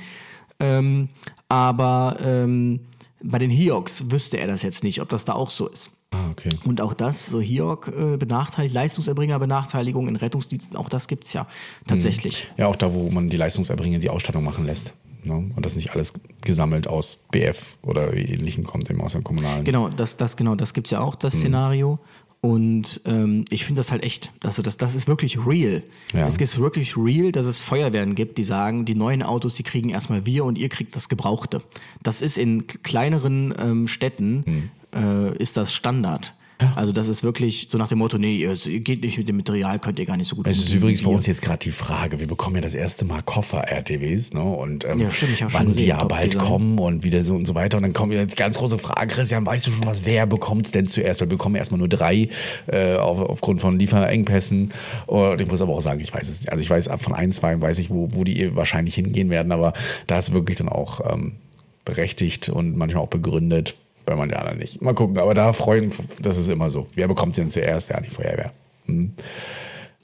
Speaker 2: Ähm, aber ähm, bei den HIOX wüsste er das jetzt nicht, ob das da auch so ist.
Speaker 1: Ah, okay.
Speaker 2: Und auch das, so HIOC äh, benachteiligt, Leistungserbringerbenachteiligung in Rettungsdiensten, auch das gibt's ja tatsächlich.
Speaker 1: Ja, auch da, wo man die Leistungserbringer die Ausstattung machen lässt. Ne? Und das nicht alles gesammelt aus BF oder ähnlichen kommt, eben aus dem kommunalen.
Speaker 2: Genau, das, das, genau, das gibt's ja auch, das
Speaker 1: Mhm.
Speaker 2: Szenario. Und ähm, ich finde das halt echt, also das, das ist wirklich real.
Speaker 1: Ja.
Speaker 2: Es ist wirklich real, dass es Feuerwehren gibt, die sagen, die neuen Autos, die kriegen erstmal wir und ihr kriegt das Gebrauchte. Das ist in kleineren ähm, Städten, äh, ist das Standard. Also das ist wirklich so nach dem Motto, nee, es geht nicht mit dem Material, könnt ihr gar nicht so gut
Speaker 1: Es ist übrigens bei uns jetzt gerade die Frage, wir bekommen ja das erste Mal Koffer-RTWs, ne? Und ähm,
Speaker 2: Ja, stimmt,
Speaker 1: wann die
Speaker 2: gesehen,
Speaker 1: ja
Speaker 2: Top
Speaker 1: bald kommen und wieder so und so weiter. Und dann kommen jetzt ganz große Fragen, Christian, weißt du schon was, wer bekommt es denn zuerst? Weil wir bekommen erstmal nur drei äh, auf, aufgrund von Lieferengpässen. Und ich muss aber auch sagen, ich weiß es nicht. Also ich weiß von ein, zwei weiß ich, wo, wo die wahrscheinlich hingehen werden, aber da ist wirklich dann auch ähm, berechtigt und manchmal auch begründet, bei manchen anderen nicht. Mal gucken, aber da freuen, das ist immer so. Wer bekommt sie denn zuerst? Ja, die Feuerwehr. Hm.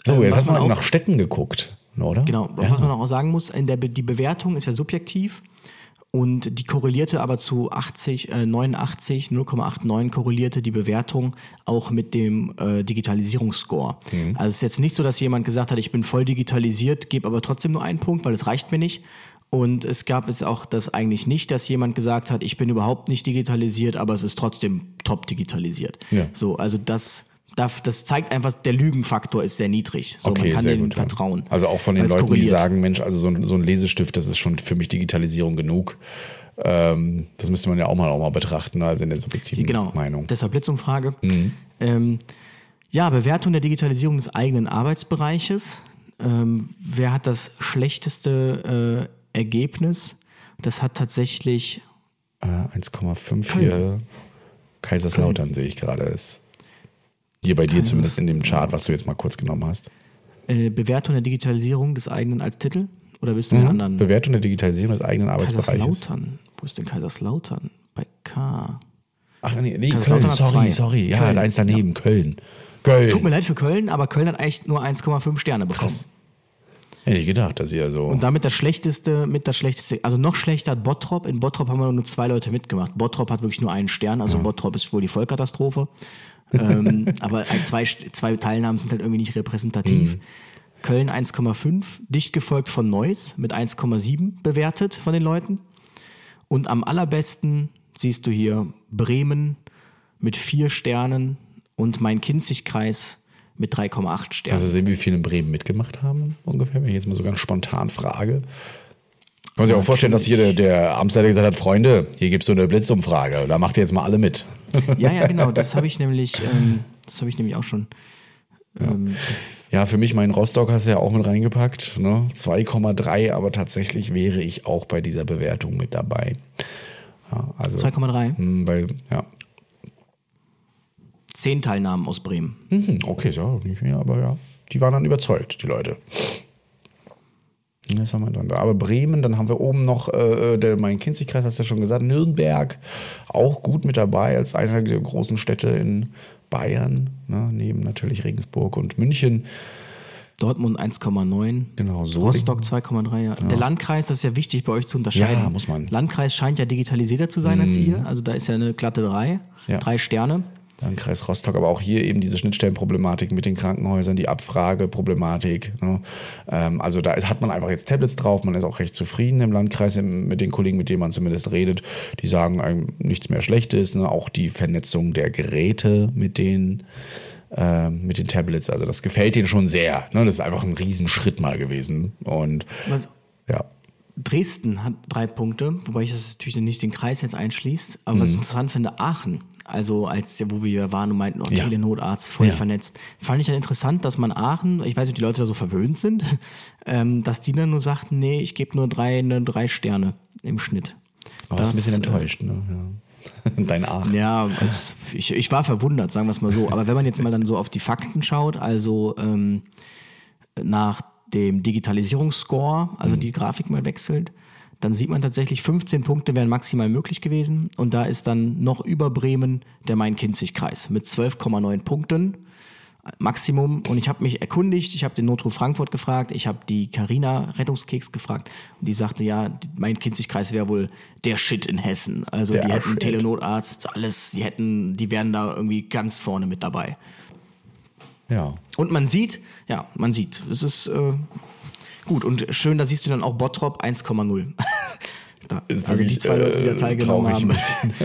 Speaker 1: So,
Speaker 2: Ähm,
Speaker 1: jetzt hast du
Speaker 2: auch-
Speaker 1: nach Städten geguckt, oder?
Speaker 2: Genau,
Speaker 1: ja.
Speaker 2: was man auch sagen muss, in der, die Bewertung ist ja subjektiv und die korrelierte aber zu 80, äh, 89, 0,89 korrelierte die Bewertung auch mit dem äh, Digitalisierungsscore. Also es ist jetzt nicht so, dass jemand gesagt hat, ich bin voll digitalisiert, gebe aber trotzdem nur einen Punkt, weil es reicht mir nicht. Und es gab es auch das eigentlich nicht, dass jemand gesagt hat, ich bin überhaupt nicht digitalisiert, aber es ist trotzdem top digitalisiert.
Speaker 1: Ja.
Speaker 2: So, also das, das, das zeigt einfach, der Lügenfaktor ist sehr niedrig. So,
Speaker 1: Okay,
Speaker 2: man kann denen
Speaker 1: ja.
Speaker 2: vertrauen.
Speaker 1: Also auch von den Leuten, die
Speaker 2: korreliert.
Speaker 1: sagen, Mensch, also so ein, so ein Lesestift, das ist schon für mich Digitalisierung genug. Ähm, das müsste man ja auch mal, auch mal betrachten, also in der subjektiven
Speaker 2: Genau.
Speaker 1: Meinung.
Speaker 2: Deshalb Blitzumfrage.
Speaker 1: Mhm.
Speaker 2: Ähm, ja, Bewertung der Digitalisierung des eigenen Arbeitsbereiches. Ähm, wer hat das schlechteste äh, Ergebnis? Das hat tatsächlich
Speaker 1: Äh, 1,5 hier Kaiserslautern sehe ich gerade ist. Hier bei dir zumindest in dem Chart, was du jetzt mal kurz genommen hast.
Speaker 2: äh, Bewertung der Digitalisierung des eigenen als Titel. Oder bist du in
Speaker 1: Mhm.
Speaker 2: anderen?
Speaker 1: Bewertung der Digitalisierung des eigenen Arbeitsbereiches.
Speaker 2: Kaiserslautern. Wo ist denn Kaiserslautern? Bei K.
Speaker 1: Ach nee, nee Köln, sorry, sorry. Ja,
Speaker 2: Köln,
Speaker 1: eins daneben, Köln. Köln.
Speaker 2: Tut mir leid für Köln, aber Köln hat echt nur 1,5 Sterne bekommen.
Speaker 1: Krass. Hätte ich gedacht, dass ihr so.
Speaker 2: Und damit das schlechteste, mit das schlechteste, also noch schlechter hat Bottrop. In Bottrop haben wir nur zwei Leute mitgemacht. Bottrop hat wirklich nur einen Stern, also Bottrop ist wohl die Vollkatastrophe. ähm, <laughs> aber ein- zwei, zwei Teilnahmen sind halt irgendwie nicht repräsentativ. Köln 1,5, dicht gefolgt von Neuss mit 1,7 bewertet von den Leuten. Und am allerbesten siehst du hier Bremen mit vier Sternen und mein Kinzigkreis mit 3,8 Sternen.
Speaker 1: Du sehen, wie viele in Bremen mitgemacht haben, ungefähr? Wenn ich jetzt mal so ganz spontan frage. Kann man sich auch vorstellen, dass hier der, der Amtsleiter gesagt hat, Freunde, hier gibt's so eine Blitzumfrage. Da macht ihr jetzt mal alle mit. <laughs>
Speaker 2: Ja, ja, genau. Das habe ich nämlich, ähm, das habe ich nämlich auch schon. Ähm,
Speaker 1: Ja, für mich, mein Rostock hast du ja auch mit reingepackt. Ne? 2,3, aber tatsächlich wäre ich auch bei dieser Bewertung mit dabei. Ja, also,
Speaker 2: 2,3.
Speaker 1: hm, bei, ja.
Speaker 2: Zehn Teilnahmen aus Bremen.
Speaker 1: Mhm, okay, so, nicht mehr, aber ja. Die waren dann überzeugt, die Leute. Das haben wir dann da. Aber Bremen, dann haben wir oben noch äh, der Main-Kinzig-Kreis, hast du ja schon gesagt, Nürnberg, auch gut mit dabei als einer der großen Städte in Bayern, ne? neben natürlich Regensburg und München.
Speaker 2: Dortmund 1,9.
Speaker 1: Genau, so.
Speaker 2: Rostock 2,3. Ja. Der Landkreis, das ist ja wichtig bei euch zu unterscheiden.
Speaker 1: Ja, muss man. Mhm.
Speaker 2: Landkreis scheint ja digitalisierter zu sein als ihr. Also da ist ja eine glatte 3.
Speaker 1: Ja.
Speaker 2: Drei Sterne.
Speaker 1: Dann Kreis Rostock, aber auch hier eben diese Schnittstellenproblematik mit den Krankenhäusern, die Abfrageproblematik. Ne? Ähm, also da hat man einfach jetzt Tablets drauf, man ist auch recht zufrieden im Landkreis im, mit den Kollegen, mit denen man zumindest redet. Die sagen einem nichts mehr Schlechtes. Ne? Auch die Vernetzung der Geräte mit den, ähm, mit den Tablets, also das gefällt denen schon sehr. Ne? Das ist einfach ein Riesenschritt mal gewesen. Und
Speaker 2: Was,
Speaker 1: ja,
Speaker 2: Dresden hat drei Punkte, wobei ich das natürlich nicht den Kreis jetzt einschließt. Aber was ich interessant finde, Aachen, also als wo wir waren und meinten, oh,
Speaker 1: Ja.
Speaker 2: Telenotarzt, voll
Speaker 1: Ja.
Speaker 2: vernetzt, fand ich dann interessant, dass man Aachen, ich weiß nicht, ob die Leute da so verwöhnt sind, <laughs> ähm, dass die dann nur sagten, nee, ich gebe nur drei, ne, drei Sterne im Schnitt.
Speaker 1: aber ist ein bisschen
Speaker 2: Das, äh,
Speaker 1: enttäuscht. Ne? Ja. <laughs> Dein Aachen.
Speaker 2: Ja, als, ich, ich war verwundert, sagen wir es mal so. Aber wenn man jetzt mal dann so auf die Fakten schaut, also ähm, nach dem Digitalisierungsscore, also die Grafik mal wechselt, dann sieht man tatsächlich, 15 Punkte wären maximal möglich gewesen. Und da ist dann noch über Bremen der Main-Kinzig-Kreis mit 12,9 Punkten. Maximum. Und ich habe mich erkundigt, ich habe den Notruf Frankfurt gefragt, ich habe die Carina Rettungskeks gefragt und die sagte, ja, mein Kinzigkreis wäre wohl der Shit in Hessen. Also
Speaker 1: Der
Speaker 2: die hätten
Speaker 1: Shit.
Speaker 2: Telenotarzt, alles, die hätten, die wären da irgendwie ganz vorne mit dabei.
Speaker 1: Ja.
Speaker 2: Und man sieht, ja, man sieht, es ist äh, gut und schön, da siehst du dann auch Bottrop 1,0 <laughs> Da,
Speaker 1: Ist
Speaker 2: also die
Speaker 1: wirklich,
Speaker 2: zwei Leute, die da
Speaker 1: äh,
Speaker 2: teilgenommen haben,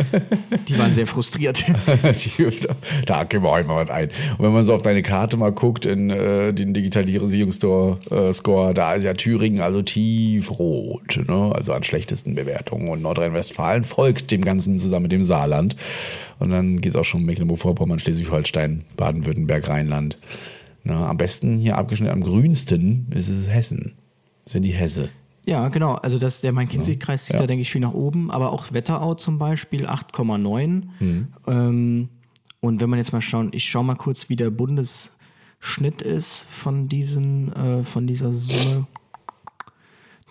Speaker 2: <laughs> die waren sehr frustriert. <laughs>
Speaker 1: Die- da gehen wir auch mal was ein. Und wenn man so auf deine Karte mal guckt, in äh, den Digitalisierungsscore, äh, Score, da ist ja Thüringen also tiefrot, ne? also an schlechtesten Bewertungen. Und Nordrhein-Westfalen folgt dem Ganzen zusammen mit dem Saarland. Und dann geht es auch schon Mecklenburg-Vorpommern, Schleswig-Holstein, Baden-Württemberg, Rheinland. Na, am besten hier abgeschnitten, am grünsten ist es Hessen. Sind die Hesse.
Speaker 2: Ja, genau. Also das, der Main-Kinzig-Kreis zieht
Speaker 1: Ja.
Speaker 2: da, denke ich, viel nach oben. Aber auch Wetterau zum Beispiel 8,9. Ähm, und wenn man jetzt mal schauen, ich schaue mal kurz, wie der Bundesschnitt ist von diesen, äh, von dieser Summe.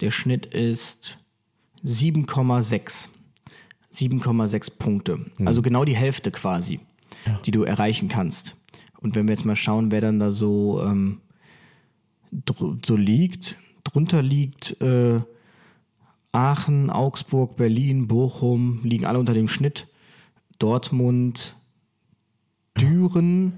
Speaker 2: Der Schnitt ist 7,6. 7,6 Punkte. Also genau die Hälfte quasi, die du erreichen kannst. Und wenn wir jetzt mal schauen, wer dann da so, ähm, so liegt, drunter liegt äh, Aachen, Augsburg, Berlin, Bochum, liegen alle unter dem Schnitt. Dortmund, Düren,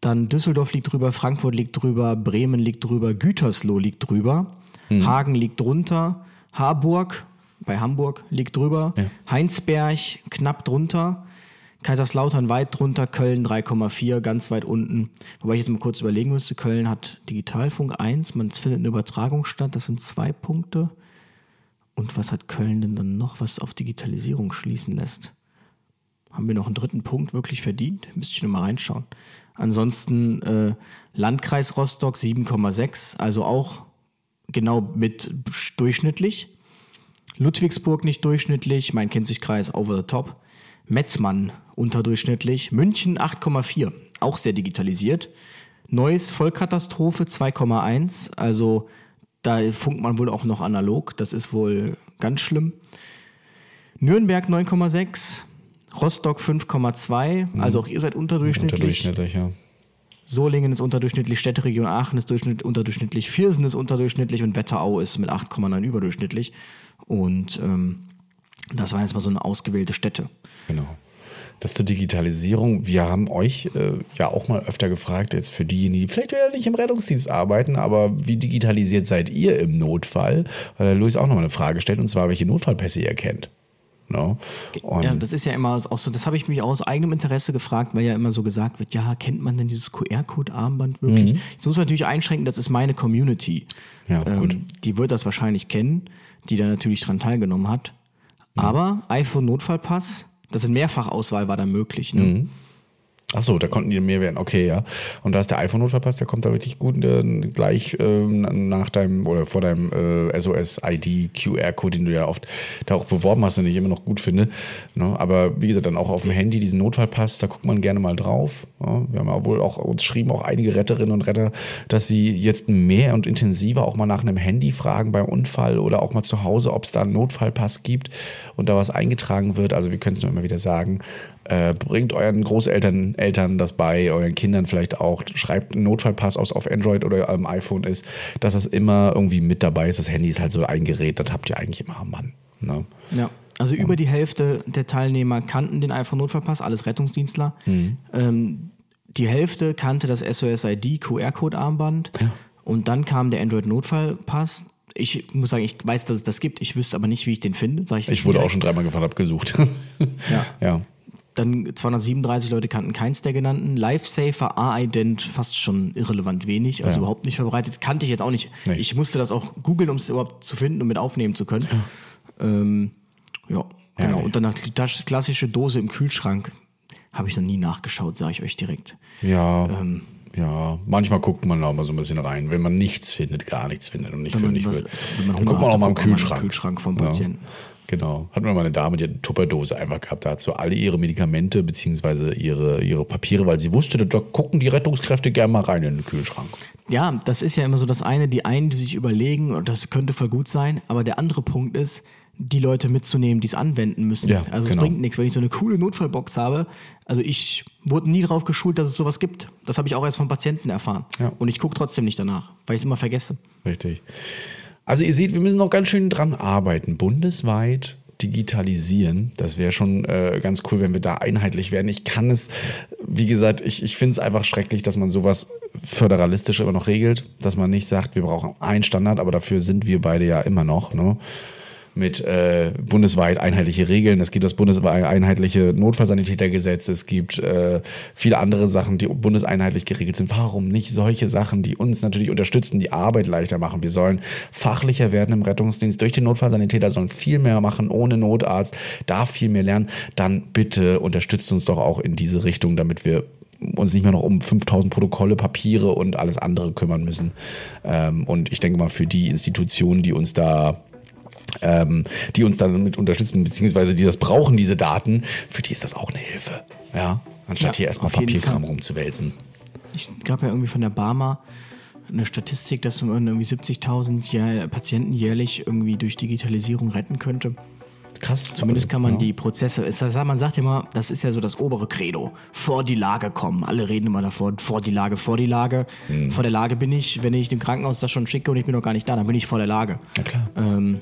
Speaker 2: dann Düsseldorf liegt drüber, Frankfurt liegt drüber, Bremen liegt drüber, Gütersloh liegt drüber, Hagen liegt drunter, Harburg bei Hamburg liegt drüber, Heinsberg knapp drunter, Kaiserslautern weit drunter, Köln 3,4, ganz weit unten. Wobei ich jetzt mal kurz überlegen müsste, Köln hat Digitalfunk 1, man findet eine Übertragung statt, das sind zwei Punkte. Und was hat Köln denn dann noch, was auf Digitalisierung schließen lässt? Haben wir noch einen dritten Punkt wirklich verdient? Müsste ich nochmal reinschauen. Ansonsten äh, Landkreis Rostock 7,6, also auch genau mit durchschnittlich. Ludwigsburg nicht durchschnittlich, mein Kinzigkreis over the top. Metzmann unterdurchschnittlich. München 8,4, auch sehr digitalisiert. Neues Vollkatastrophe 2,1, also da funkt man wohl auch noch analog, das ist wohl ganz schlimm. Nürnberg 9,6, Rostock 5,2, also auch ihr seid unterdurchschnittlich.
Speaker 1: Unterdurchschnittlich, ja.
Speaker 2: Solingen ist unterdurchschnittlich, Städteregion Aachen ist durchschnitt, unterdurchschnittlich, Viersen ist unterdurchschnittlich und Wetterau ist mit 8,9 überdurchschnittlich. Und ähm, das waren jetzt mal so eine ausgewählte Städte.
Speaker 1: Genau. Das zur Digitalisierung. Wir haben euch äh, ja auch mal öfter gefragt, jetzt für diejenigen, die vielleicht ja nicht im Rettungsdienst arbeiten, aber wie digitalisiert seid ihr im Notfall? Weil der Luis auch nochmal eine Frage stellt, und zwar, welche Notfallpässe ihr kennt. No?
Speaker 2: Ja, das ist ja immer auch so, das habe ich mich auch aus eigenem Interesse gefragt, weil ja immer so gesagt wird, ja, kennt man denn dieses QR-Code-Armband wirklich? Jetzt muss man natürlich einschränken, das ist meine Community.
Speaker 1: Mhm. Ja, gut.
Speaker 2: Die wird das wahrscheinlich kennen, die da natürlich dran teilgenommen hat.
Speaker 1: Mhm.
Speaker 2: Aber iPhone-Notfallpass, das in Mehrfachauswahl war da möglich. Ne?
Speaker 1: Mhm. Ach so, da konnten die mehr werden. Okay, ja. Und da ist der iPhone-Notfallpass, der kommt da wirklich gut äh, gleich ähm, nach deinem oder vor deinem äh, SOS-ID-QR-Code, den du ja oft da auch beworben hast und ich immer noch gut finde. Ne? Aber wie gesagt, dann auch auf dem Handy diesen Notfallpass, da guckt man gerne mal drauf. Ja? Wir haben ja wohl auch, uns schrieben auch einige Retterinnen und Retter, dass sie jetzt mehr und intensiver auch mal nach einem Handy fragen beim Unfall oder auch mal zu Hause, ob es da einen Notfallpass gibt und da was eingetragen wird. Also wir können es nur immer wieder sagen. Äh, bringt euren Großeltern Eltern das bei, euren Kindern vielleicht auch. Schreibt einen Notfallpass aus auf Android oder am iPhone ist, dass das immer irgendwie mit dabei ist. Das Handy ist halt so ein Gerät, das habt ihr eigentlich immer am Mann. Ne?
Speaker 2: Ja. Also über die Hälfte der Teilnehmer kannten den iPhone-Notfallpass, alles Rettungsdienstler.
Speaker 1: Mhm.
Speaker 2: Ähm, die Hälfte kannte das SOS-ID QR-Code-Armband. Und dann kam der Android-Notfallpass. Ich muss sagen, ich weiß, dass es das gibt. Ich wüsste aber nicht, wie ich den finde. Sag ich
Speaker 1: Ich wurde auch schon dreimal gefragt, hab gesucht.
Speaker 2: Ja. <laughs>
Speaker 1: ja.
Speaker 2: Dann 237 Leute kannten keins der genannten. Lifesaver, A-Ident, fast schon irrelevant wenig, also
Speaker 1: Ja.
Speaker 2: überhaupt nicht verbreitet. Kannte ich jetzt auch nicht.
Speaker 1: Nee.
Speaker 2: Ich musste das auch googeln, um es überhaupt zu finden und mit aufnehmen zu können. Ähm, ja, genau.
Speaker 1: nee.
Speaker 2: Und danach die klassische Dose im Kühlschrank habe ich noch nie nachgeschaut, sage ich euch direkt.
Speaker 1: Ja,
Speaker 2: Ähm,
Speaker 1: ja, manchmal guckt man auch mal so ein bisschen rein, wenn man nichts findet, gar nichts findet und nicht
Speaker 2: Wenn
Speaker 1: fündig
Speaker 2: was-
Speaker 1: wird. Dann guckt man auch mal im
Speaker 2: dann
Speaker 1: Kühlschrank.
Speaker 2: Kühlschrank vom
Speaker 1: Ja,
Speaker 2: Patienten.
Speaker 1: Genau. Hat mir mal eine Dame, die hat eine Tupperdose einfach gehabt. Da hat so alle ihre Medikamente beziehungsweise ihre, ihre Papiere, weil sie wusste, da gucken die Rettungskräfte gerne mal rein in den Kühlschrank.
Speaker 2: Ja, das ist ja immer so das eine, die einen, die sich überlegen, und das könnte voll gut sein, aber der andere Punkt ist, die Leute mitzunehmen, die es anwenden müssen.
Speaker 1: Ja,
Speaker 2: also
Speaker 1: genau.
Speaker 2: es bringt nichts, wenn ich so eine coole Notfallbox habe. Also ich wurde nie darauf geschult, dass es sowas gibt. Das habe ich auch erst von Patienten erfahren.
Speaker 1: Ja.
Speaker 2: Und ich gucke trotzdem nicht danach, weil ich es immer vergesse.
Speaker 1: Richtig. Also ihr seht, wir müssen noch ganz schön dran arbeiten. Bundesweit digitalisieren. Das wäre schon äh, ganz cool, wenn wir da einheitlich werden. Ich kann es, wie gesagt, ich, ich finde es einfach schrecklich, dass man sowas föderalistisch immer noch regelt, dass man nicht sagt, wir brauchen einen Standard, aber dafür sind wir beide ja immer noch. Ne? Mit äh, bundesweit einheitliche Regeln. Es gibt das bundesweit einheitliche Notfallsanitätergesetz. Es gibt äh, viele andere Sachen, die bundeseinheitlich geregelt sind. Warum nicht solche Sachen, die uns natürlich unterstützen, die Arbeit leichter machen? Wir sollen fachlicher werden im Rettungsdienst. Durch den Notfallsanitäter sollen viel mehr machen ohne Notarzt, darf viel mehr lernen. Dann bitte unterstützt uns doch auch in diese Richtung, damit wir uns nicht mehr noch um 5000 Protokolle, Papiere und alles andere kümmern müssen. Ähm, und ich denke mal, für die Institutionen, die uns da ähm, die uns damit unterstützen, beziehungsweise die das brauchen, diese Daten, für die ist das auch eine Hilfe. Ja, anstatt
Speaker 2: Ja,
Speaker 1: hier erstmal Papierkram rumzuwälzen.
Speaker 2: Ich gab ja irgendwie von der Barmer eine Statistik, dass man irgendwie 70.000 jähr- Patienten jährlich irgendwie durch Digitalisierung retten könnte.
Speaker 1: Krass.
Speaker 2: Zumindest kann man
Speaker 1: ja.
Speaker 2: die Prozesse, man sagt ja immer, das ist ja so das obere Credo. Vor die Lage kommen. Alle reden immer davor, vor die Lage, vor die Lage.
Speaker 1: Hm.
Speaker 2: Vor der Lage bin ich, wenn ich dem Krankenhaus das schon schicke und ich bin noch gar nicht da, dann bin ich vor der Lage.
Speaker 1: Ja, klar.
Speaker 2: Ähm,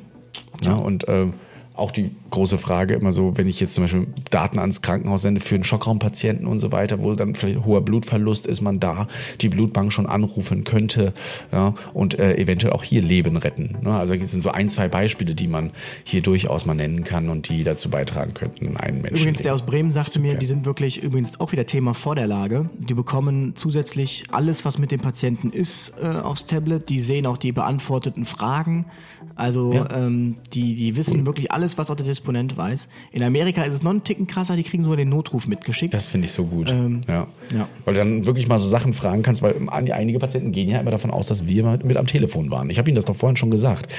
Speaker 1: Ja, und ähm, auch die große Frage immer so, wenn ich jetzt zum Beispiel Daten ans Krankenhaus sende für einen Schockraumpatienten und so weiter, wo dann vielleicht hoher Blutverlust ist, man da die Blutbank schon anrufen könnte ja, und äh, eventuell auch hier Leben retten. Ne? Also das sind so ein, zwei Beispiele, die man hier durchaus mal nennen kann und die dazu beitragen könnten, einen Menschen.
Speaker 2: Übrigens, der aus Bremen sagte mir, die sind wirklich übrigens auch wieder Thema vor der Lage. Die bekommen zusätzlich alles, was mit dem Patienten ist, äh, aufs Tablet. Die sehen auch die beantworteten Fragen. Also
Speaker 1: Ja.
Speaker 2: ähm, die, die wissen wirklich alles, was auch der Disponent weiß. In Amerika ist es noch einen Ticken krasser, die kriegen sogar den Notruf mitgeschickt.
Speaker 1: Das finde ich so gut.
Speaker 2: Ähm,
Speaker 1: ja.
Speaker 2: ja.
Speaker 1: Weil du dann wirklich mal so Sachen fragen kannst, weil einige Patienten gehen ja immer davon aus, dass wir mal mit am Telefon waren. Ich habe Ihnen das doch vorhin schon gesagt.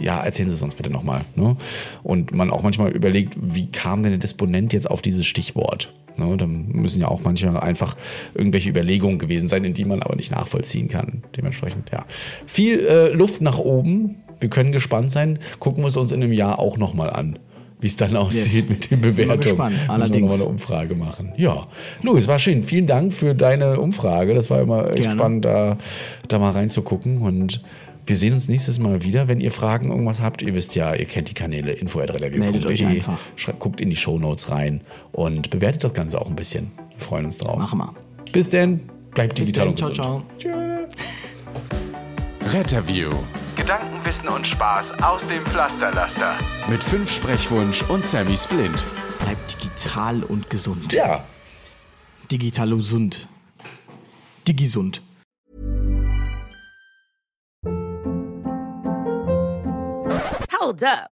Speaker 1: Ja, erzählen Sie es uns bitte nochmal. Ne? Und man auch manchmal überlegt, wie kam denn der Disponent jetzt auf dieses Stichwort? Ne? Da müssen ja auch manchmal einfach irgendwelche Überlegungen gewesen sein, in die man aber nicht nachvollziehen kann. Dementsprechend, ja. Viel äh, Luft nach oben. Wir können gespannt sein. Gucken wir es uns in einem Jahr auch nochmal an, wie es dann aussieht mit den Bewertungen.
Speaker 2: gespannt,
Speaker 1: Müssen wir
Speaker 2: allerdings.
Speaker 1: nochmal eine Umfrage machen. Ja, Louis, war schön. Vielen Dank für deine Umfrage. Das war immer echt
Speaker 2: Gerne.
Speaker 1: spannend, da, da mal reinzugucken. Und wir sehen uns nächstes Mal wieder. Wenn ihr Fragen, irgendwas habt, ihr wisst ja, ihr kennt die Kanäle info.releview.de.
Speaker 2: Meldet euch einfach.
Speaker 1: Schreibt- Guckt in die Shownotes rein und bewertet das Ganze auch ein bisschen. Wir freuen uns drauf.
Speaker 2: Machen wir.
Speaker 1: Bis denn. Bleibt
Speaker 2: Bis
Speaker 1: digital
Speaker 2: dann,
Speaker 1: und
Speaker 2: ciao,
Speaker 1: gesund.
Speaker 2: ciao.
Speaker 4: Retterview
Speaker 5: Gedanken, Wissen und Spaß aus dem Pflasterlaster.
Speaker 4: mit fünf Sprechwunsch und Sammy Splint.
Speaker 2: Bleibt digital und gesund.
Speaker 1: Ja.
Speaker 2: Digital und gesund. Digisund.
Speaker 3: Hold up.